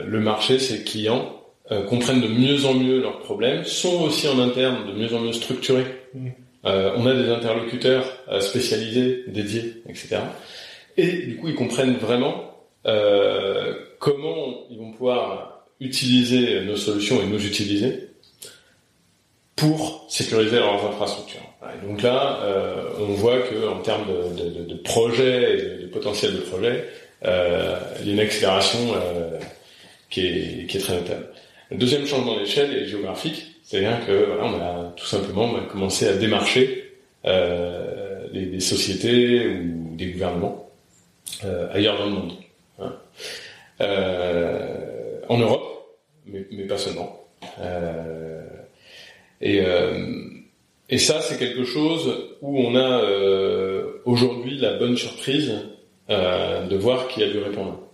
le marché, ses clients comprennent de mieux en mieux leurs problèmes, sont aussi en interne de mieux en mieux structurés. Mmh. Euh, on a des interlocuteurs euh, spécialisés, dédiés, etc. Et du coup, ils comprennent vraiment euh, comment ils vont pouvoir utiliser nos solutions et nous utiliser pour sécuriser leurs infrastructures. Et donc là, on voit que en termes de, de, de projets et de, potentiel de projets, euh, il y a une accélération qui, est, qui est très notable. Le deuxième changement d'échelle est géographique, c'est-à-dire que voilà, on a tout simplement on a commencé à démarcher euh, des, des, sociétés ou des gouvernements euh, ailleurs dans le monde, hein. euh, en Europe, mais, pas seulement. Euh, et, euh, et ça, c'est quelque chose où on a aujourd'hui la bonne surprise de voir qu'il y a du répondant.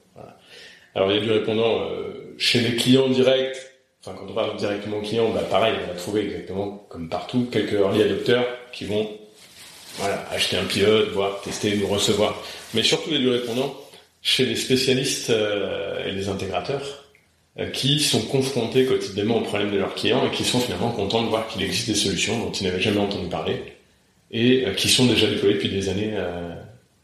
Alors il y a du répondant chez les clients directs. Quand on parle directement aux clients, bah, pareil, on va trouver exactement comme partout quelques early adopteurs qui vont voilà, acheter un pilote, voir, tester, nous recevoir. Mais surtout il y a du répondant chez les spécialistes euh, et les intégrateurs qui sont confrontés quotidiennement aux problèmes de leurs clients et qui sont finalement contents de voir qu'il existe des solutions dont ils n'avaient jamais entendu parler et qui sont déjà déployées depuis des années euh,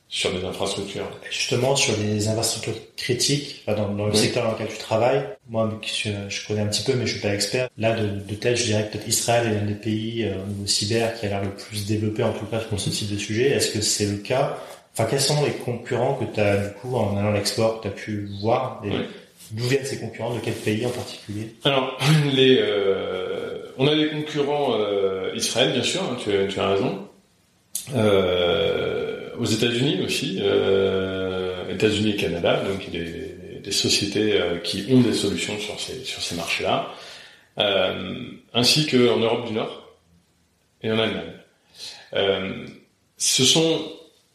sur des infrastructures. Justement, sur les infrastructures critiques, dans, dans le oui. secteur dans lequel tu travailles, moi je, je, connais un petit peu mais je suis pas expert. Là, de, de tête, je dirais que peut-être Israël est l'un des pays euh, au niveau cyber qui a l'air le plus développé en tout cas pour ce type de sujet. Est-ce que c'est le cas? Enfin, quels sont les concurrents que tu as du coup en allant à l'export, que tu as pu voir? Oui D'où viennent ces concurrents? De quel pays en particulier? Alors, les, euh, on a des concurrents euh, Israël, bien sûr, hein, tu, tu, as raison. Euh, aux États-Unis aussi, euh, États-Unis et Canada, donc des, des sociétés euh, qui ont des solutions sur ces, sur ces marchés-là, euh, ainsi qu'en Europe du Nord et en Allemagne. ce sont,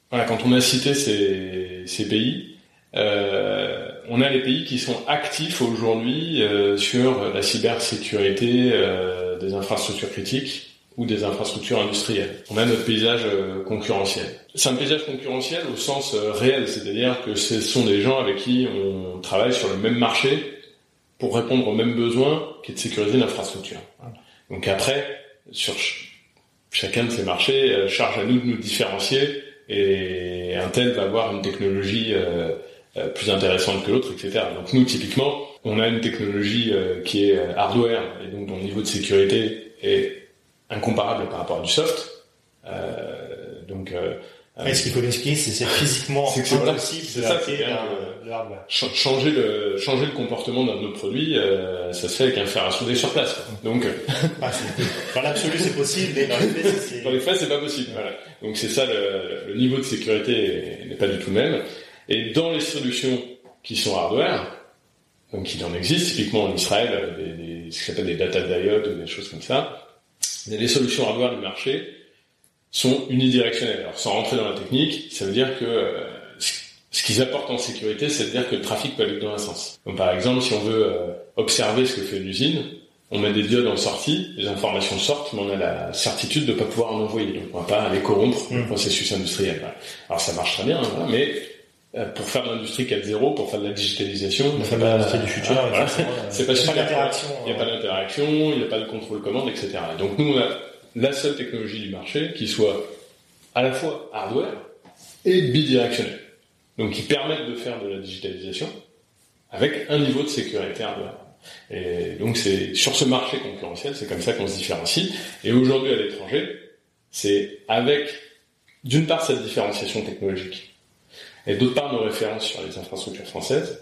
voilà, quand on a cité ces, ces pays, euh, on a les pays qui sont actifs aujourd'hui euh, sur la cybersécurité euh, des infrastructures critiques ou des infrastructures industrielles. On a notre paysage euh, concurrentiel. C'est un paysage concurrentiel au sens euh, réel, c'est-à-dire que ce sont des gens avec qui on travaille sur le même marché pour répondre aux mêmes besoins qui est de sécuriser l'infrastructure. Donc après, sur ch chacun de ces marchés, euh, charge à nous de nous différencier et un tel va avoir une technologie plus intéressante que l'autre, etc. Donc nous, typiquement, on a une technologie qui est hardware et donc dont le niveau de sécurité est incomparable par rapport à du soft. donc est ce qu'il faut l'expliquer, c'est physiquement c'est impossible de le hardware. Changer le changer le comportement d'un de nos produits, euh, ça se fait avec un fer à souder sur place. Quoi. Donc ah, dans l'absolu c'est possible, mais dans les faits c'est dans les faits c'est pas possible. Voilà. Donc c'est ça le, le, niveau de sécurité n'est pas du tout le même. Et dans les solutions qui sont hardware, donc il en existe, typiquement en Israël, des, des, ce qu'on appelle des data diodes ou des choses comme ça, les solutions hardware du marché sont unidirectionnelles. Alors sans rentrer dans la technique, ça veut dire que euh, ce qu'ils apportent en sécurité, c'est de dire que le trafic peut aller dans un sens. Donc par exemple, si on veut euh, observer ce que fait l'usine, on met des diodes en sortie, les informations sortent, mais on a la certitude de ne pas pouvoir en envoyer. Donc on va pas aller corrompre le processus industriel. Alors ça marche très bien, hein, mais pour faire de l'industrie 4.0, pour faire de la digitalisation. On fait de l'industrie du futur. c'est pas, pas d'interaction. Il n'y a pas d'interaction, il n'y a pas de contrôle commande, etc. Donc nous, on a la seule technologie du marché qui soit à la fois hardware et bidirectionnelle. Donc qui permettent de faire de la digitalisation avec un niveau de sécurité hardware. Et donc c'est sur ce marché concurrentiel, c'est comme ça qu'on se différencie. Et aujourd'hui à l'étranger, c'est avec d'une part cette différenciation technologique et d'autre part nos références sur les infrastructures françaises,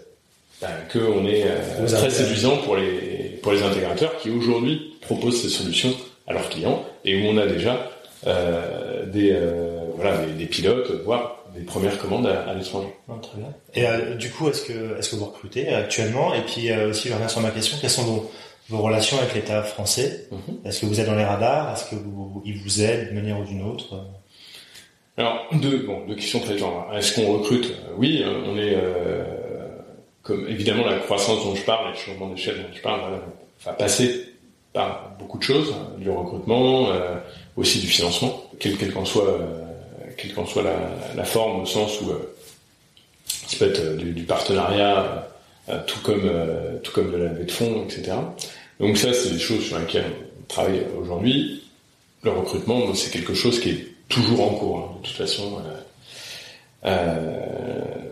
ben, qu'on est euh, très séduisant pour les pour les intégrateurs qui aujourd'hui proposent ces solutions à leurs clients et où on a déjà euh, des euh, voilà des, pilotes voire des premières commandes à, l'étranger. très bien. Et euh, du coup, est-ce que est-ce que vous recrutez actuellement? Et puis aussi, je reviens sur ma question. Quelles sont vos, vos relations avec l'État français? Mhm. Est-ce que vous êtes dans les radars? Est-ce que vous, ils vous aident d'une manière ou d'une autre? Alors deux bon deux questions très différentes. Est-ce qu'on recrute? Oui, on est comme évidemment la croissance dont je parle, le changement d'échelle dont je parle, va passer par beaucoup de choses, hein, du recrutement, euh, aussi du financement, quelle qu'en soit, euh, quelle qu'en soit la, forme, au sens où euh, ça peut être du, partenariat, tout comme tout comme de la levée de fonds, etc. Donc ça, c'est des choses sur lesquelles on travaille aujourd'hui. Le recrutement, c'est quelque chose qui est toujours en cours, hein, de toute façon.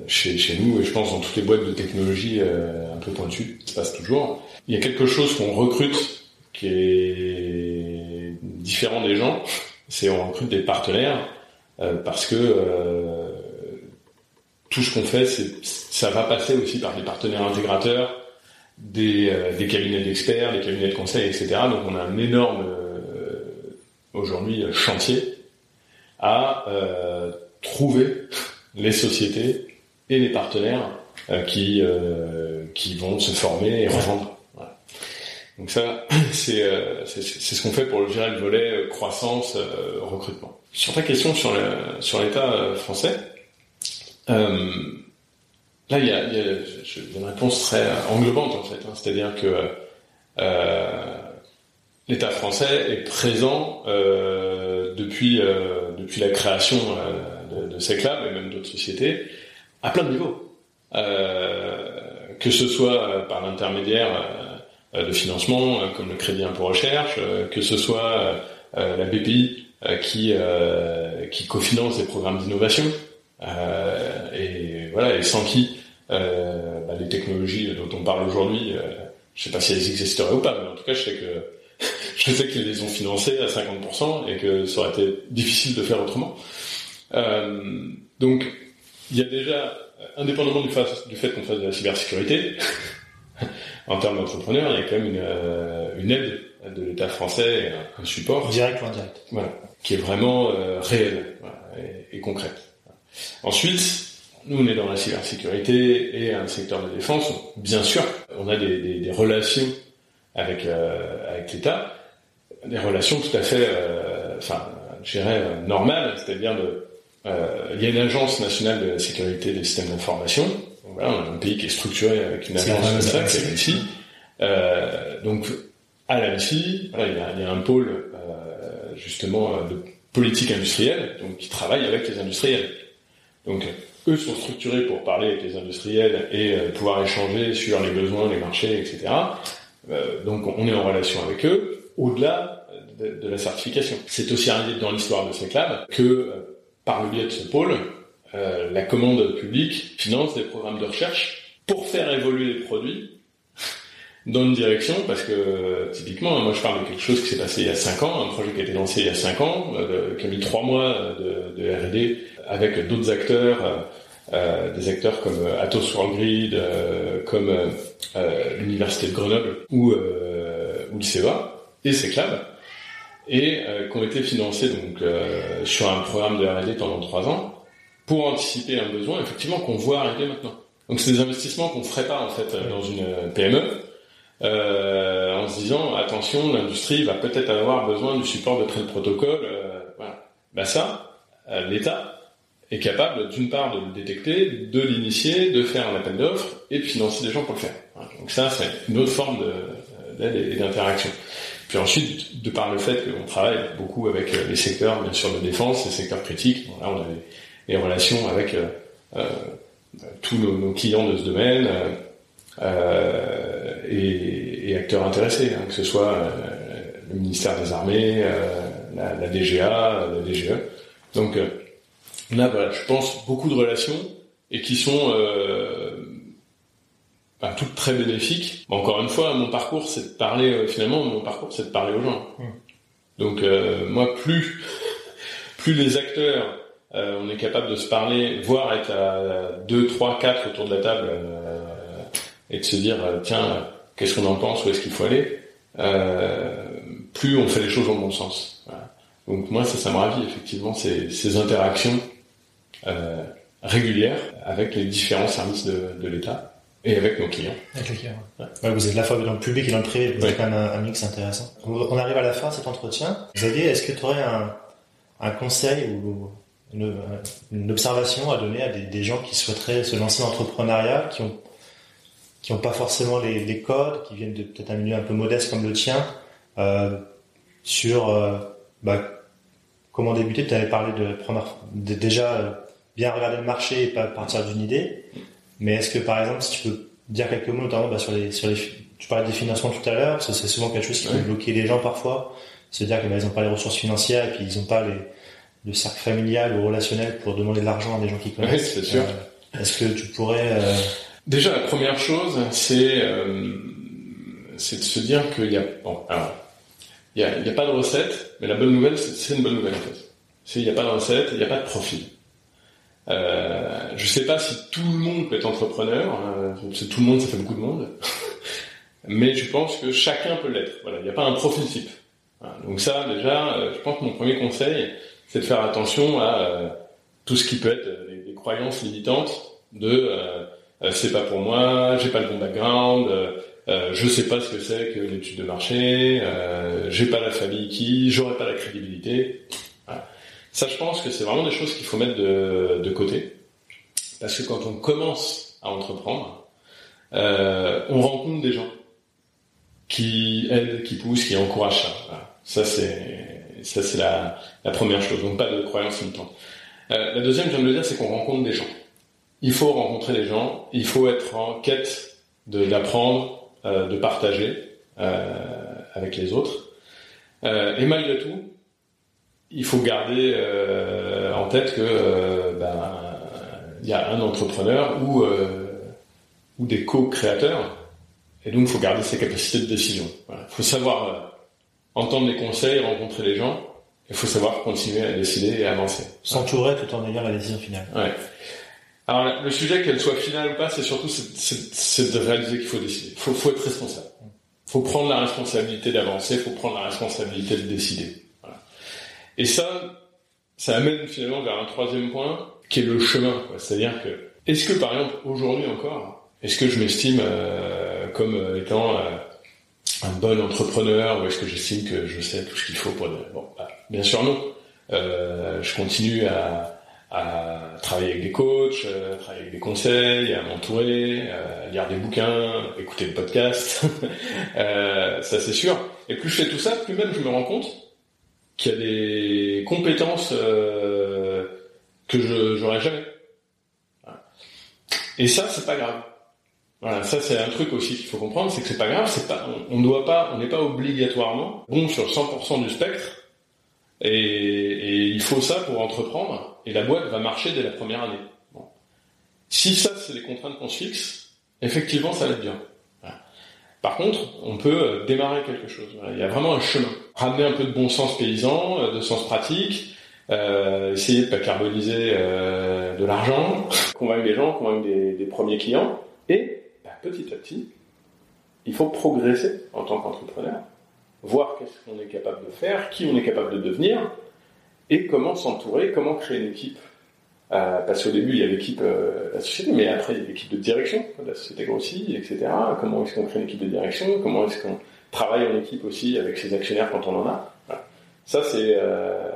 chez, chez nous, et je pense dans toutes les boîtes de technologie un peu pointues, ça se passe toujours. Il y a quelque chose qu'on recrute qui est différent des gens, c'est on recrute des partenaires euh, parce que euh, tout ce qu'on fait, ça va passer aussi par des partenaires intégrateurs, des, euh, des cabinets d'experts, des cabinets de conseil, etc. Donc on a un énorme aujourd'hui chantier à trouver les sociétés et les partenaires qui qui vont se former et revendre donc ça, euh, c'est ce qu'on fait pour gérer le volet euh, croissance euh, recrutement. Sur ta question sur le, sur l'État français, euh, là il y a, il y a une réponse très englobante en fait. Hein, C'est-à-dire que l'État français est présent depuis depuis la création de, de CECLAB et même d'autres sociétés à plein de niveaux. que ce soit par l'intermédiaire euh, de financement euh, comme le crédit impôt recherche, euh, que ce soit la BPI qui qui cofinance des programmes d'innovation et voilà et sans qui bah, les technologies dont on parle aujourd'hui, je sais pas si elles existeraient ou pas, mais en tout cas je sais que je sais qu'ils les ont financées à 50% et que ça aurait été difficile de faire autrement. donc il y a déjà, indépendamment du, du fait qu'on fasse de la cybersécurité, en termes d'entrepreneurs, il y a quand même une, euh, une aide de l'État français, un, support direct ou indirect, voilà, qui est vraiment euh, réel et, et, concrète. Ensuite, nous on est dans la cybersécurité et un secteur de défense. Bien sûr, on a des, des, des relations avec euh, avec l'État, des relations tout à fait, enfin, je dirais normales, c'est-à-dire de il y a une agence nationale de la sécurité des systèmes d'information voilà, on a un pays qui est structuré avec une agence ça, c'est l'ANSI. Euh, donc, à l'ANSI, voilà, il, y a, il y a un pôle euh, justement de politique industrielle, donc qui travaille avec les industriels. Donc, eux sont structurés pour parler avec les industriels et euh, pouvoir échanger sur les besoins, les marchés, etc. Euh, donc, on est en relation avec eux au-delà de, de, la certification. C'est aussi arrivé dans l'histoire de ces clubs que, euh, par le biais de ce pôle, euh, la commande publique finance des programmes de recherche pour faire évoluer les produits dans une direction, parce que typiquement, moi je parle de quelque chose qui s'est passé il y a 5 ans, un projet qui a été lancé il y a 5 ans, euh, qui a mis 3 mois de, de R&D avec d'autres acteurs, euh, des acteurs comme Atos World Grid, comme l'université de Grenoble ou, ou le CEA et CECLAB, et qui ont été financés donc sur un programme de R&D pendant 3 ans pour anticiper un besoin, effectivement, qu'on voit arriver maintenant. Donc c'est des investissements qu'on ferait pas en fait dans une PME, euh, en se disant attention, l'industrie va peut-être avoir besoin du support de tel protocole. Euh, voilà. Ben ça, euh, l'État est capable d'une part de le détecter, de l'initier, de faire un appel d'offres et de financer des gens pour le faire. Donc ça, c'est une autre forme d'aide et d'interaction. Puis ensuite, de par le fait qu'on travaille beaucoup avec les secteurs, bien sûr, de défense, les secteurs critiques, bon, là on avait les relations avec euh, euh, tous nos, clients de ce domaine et, et, acteurs intéressés, hein, que ce soit le ministère des Armées, la, la, DGA, la DGE. Donc là, voilà, je pense beaucoup de relations et qui sont bah, toutes très bénéfiques. Encore une fois, mon parcours, c'est de parler, euh, finalement, mon parcours, c'est de parler aux gens. Hmm. Donc, euh, moi, plus, plus les acteurs, euh, on est capable de se parler, voire être à 2, 3, 4 autour de la table, et de se dire, tiens, qu'est-ce qu'on en pense, où est-ce qu'il faut aller, plus on fait les choses dans le bon sens. Donc, moi, ça, ça me ravit, effectivement, ces, ces interactions régulières avec les différents services de, de l'État. Et avec nos clients. Avec les clients. Ouais. vous êtes la fois dans le public et dans le privé, vous avez quand même un, mix intéressant. On arrive à la fin de cet entretien. Xavier, est-ce que tu aurais un, un, conseil ou une, une, observation à donner à des, des, gens qui souhaiteraient se lancer dans l'entrepreneuriat, qui ont qui n'ont pas forcément les, les, codes, qui viennent de peut-être un milieu un peu modeste comme le tien, euh, sur euh, bah, comment débuter? Tu avais parlé de prendre de, déjà euh, bien regarder le marché et pas partir d'une idée. Mais est-ce que par exemple, si tu peux dire quelques mots notamment bah, sur les sur les tu parlais des financements tout à l'heure, parce que c'est souvent quelque chose qui peut bloquer les gens parfois, se dire qu'ils bah, n'ont pas les ressources financières et puis ils n'ont pas les, le cercle familial ou relationnel pour demander de l'argent à des gens qui connaissent. Oui, c'est sûr. Euh, est-ce que tu pourrais euh... Déjà, la première chose, c'est euh, c'est de se dire qu'il y a bon, alors il y a, il y a pas de recette, mais la bonne nouvelle, c'est une bonne nouvelle en fait. C'est il n'y a pas de recette, il n'y a pas de profil. Euh, je sais pas si tout le monde peut être entrepreneur. Euh, tout le monde, ça fait beaucoup de monde. Mais je pense que chacun peut l'être. Voilà, il n'y a pas un profil type. Donc ça, déjà, euh, je pense que mon premier conseil, c'est de faire attention à euh, tout ce qui peut être des, croyances limitantes de c'est pas pour moi, j'ai pas le bon background, je sais pas ce que c'est que l'étude de marché, j'ai pas la famille qui, j'aurai pas la crédibilité. Ça, je pense que c'est vraiment des choses qu'il faut mettre de, côté. Parce que quand on commence à entreprendre, euh, on rencontre des gens qui aident, qui poussent, qui encouragent ça. Ça, c'est ça c'est la, première chose. Donc pas de croyance limitante. Euh, la deuxième, je viens de le dire, c'est qu'on rencontre des gens. Il faut rencontrer des gens. Il faut être en quête d'apprendre, euh, de partager euh, avec les autres. Et malgré tout, il faut garder euh, en tête que euh, ben, il y a un entrepreneur ou euh, ou des co-créateurs et donc il faut garder ses capacités de décision. Il faut savoir entendre les conseils, rencontrer les gens. Il faut savoir continuer à décider et avancer. S'entourer tout en ayant la décision finale. Ouais. Alors le sujet, qu'elle soit finale ou pas, c'est surtout c'est de réaliser qu'il faut décider. Il faut, faut être responsable. Il faut prendre la responsabilité d'avancer. Il faut prendre la responsabilité de décider. Et ça, ça amène finalement vers un troisième point, qui est le chemin. C'est-à-dire que, est-ce que par exemple, aujourd'hui encore, est-ce que je m'estime euh, comme euh, étant euh, un bon entrepreneur, ou est-ce que j'estime que je sais tout ce qu'il faut pour... Bon, bah, bien sûr non. je continue à, à, travailler avec des coachs, à travailler avec des conseils, à m'entourer, à lire des bouquins, écouter des podcasts. ça c'est sûr. Et plus je fais tout ça, plus même je me rends compte qui a des compétences euh, que je j'aurais jamais. Et ça, c'est pas grave. Voilà, ça c'est un truc aussi qu'il faut comprendre, c'est que c'est pas grave, c'est pas, on ne doit pas, on n'est pas obligatoirement bon sur 100% du spectre, et, et, il faut ça pour entreprendre, et la boîte va marcher dès la première année. Bon. Si ça c'est les contraintes qu'on se fixe, effectivement ça va être bien. Par contre, on peut euh, démarrer quelque chose. Il y a vraiment un chemin. Ramener un peu de bon sens paysan, euh, de sens pratique, euh, essayer de pas carboniser de l'argent, convaincre les gens, convaincre des, des premiers clients, et bah, petit à petit, il faut progresser en tant qu'entrepreneur, voir qu'est-ce qu'on est capable de faire, qui on est capable de devenir, et comment s'entourer, comment créer une équipe euh, parce qu'au début, il y a l'équipe, euh, la société, mais après, il y a l'équipe de direction, la société grossit, etc. Comment est-ce qu'on crée une équipe de direction? Comment est-ce qu'on travaille en équipe aussi avec ses actionnaires quand on en a? Voilà. Ça, c'est euh,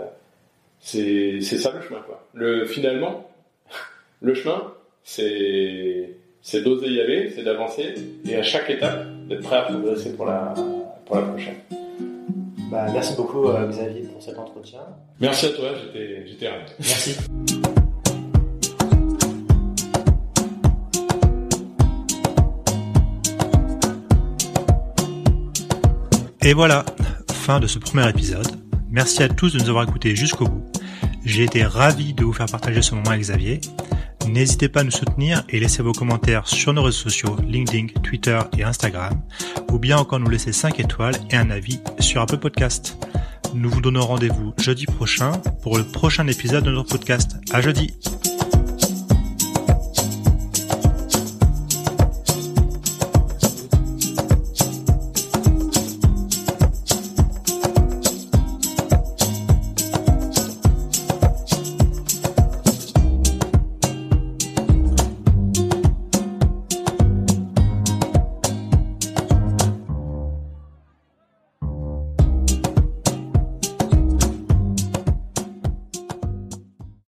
c'est ça le chemin. Quoi. Le, finalement, le chemin, c'est c'est d'oser y aller, c'est d'avancer, et à chaque étape, d'être prêt à progresser pour la, pour la prochaine. Bah, merci beaucoup euh, Xavier pour cet entretien. Merci à toi, j'étais ravi. Merci. Et voilà, fin de ce premier épisode. Merci à tous de nous avoir écoutés jusqu'au bout. J'ai été ravi de vous faire partager ce moment avec Xavier. N'hésitez pas à nous soutenir et laisser vos commentaires sur nos réseaux sociaux, LinkedIn, Twitter et Instagram, ou bien encore nous laisser 5 étoiles et un avis sur Apple Podcast. Nous vous donnons rendez-vous jeudi prochain pour le prochain épisode de notre podcast. À jeudi!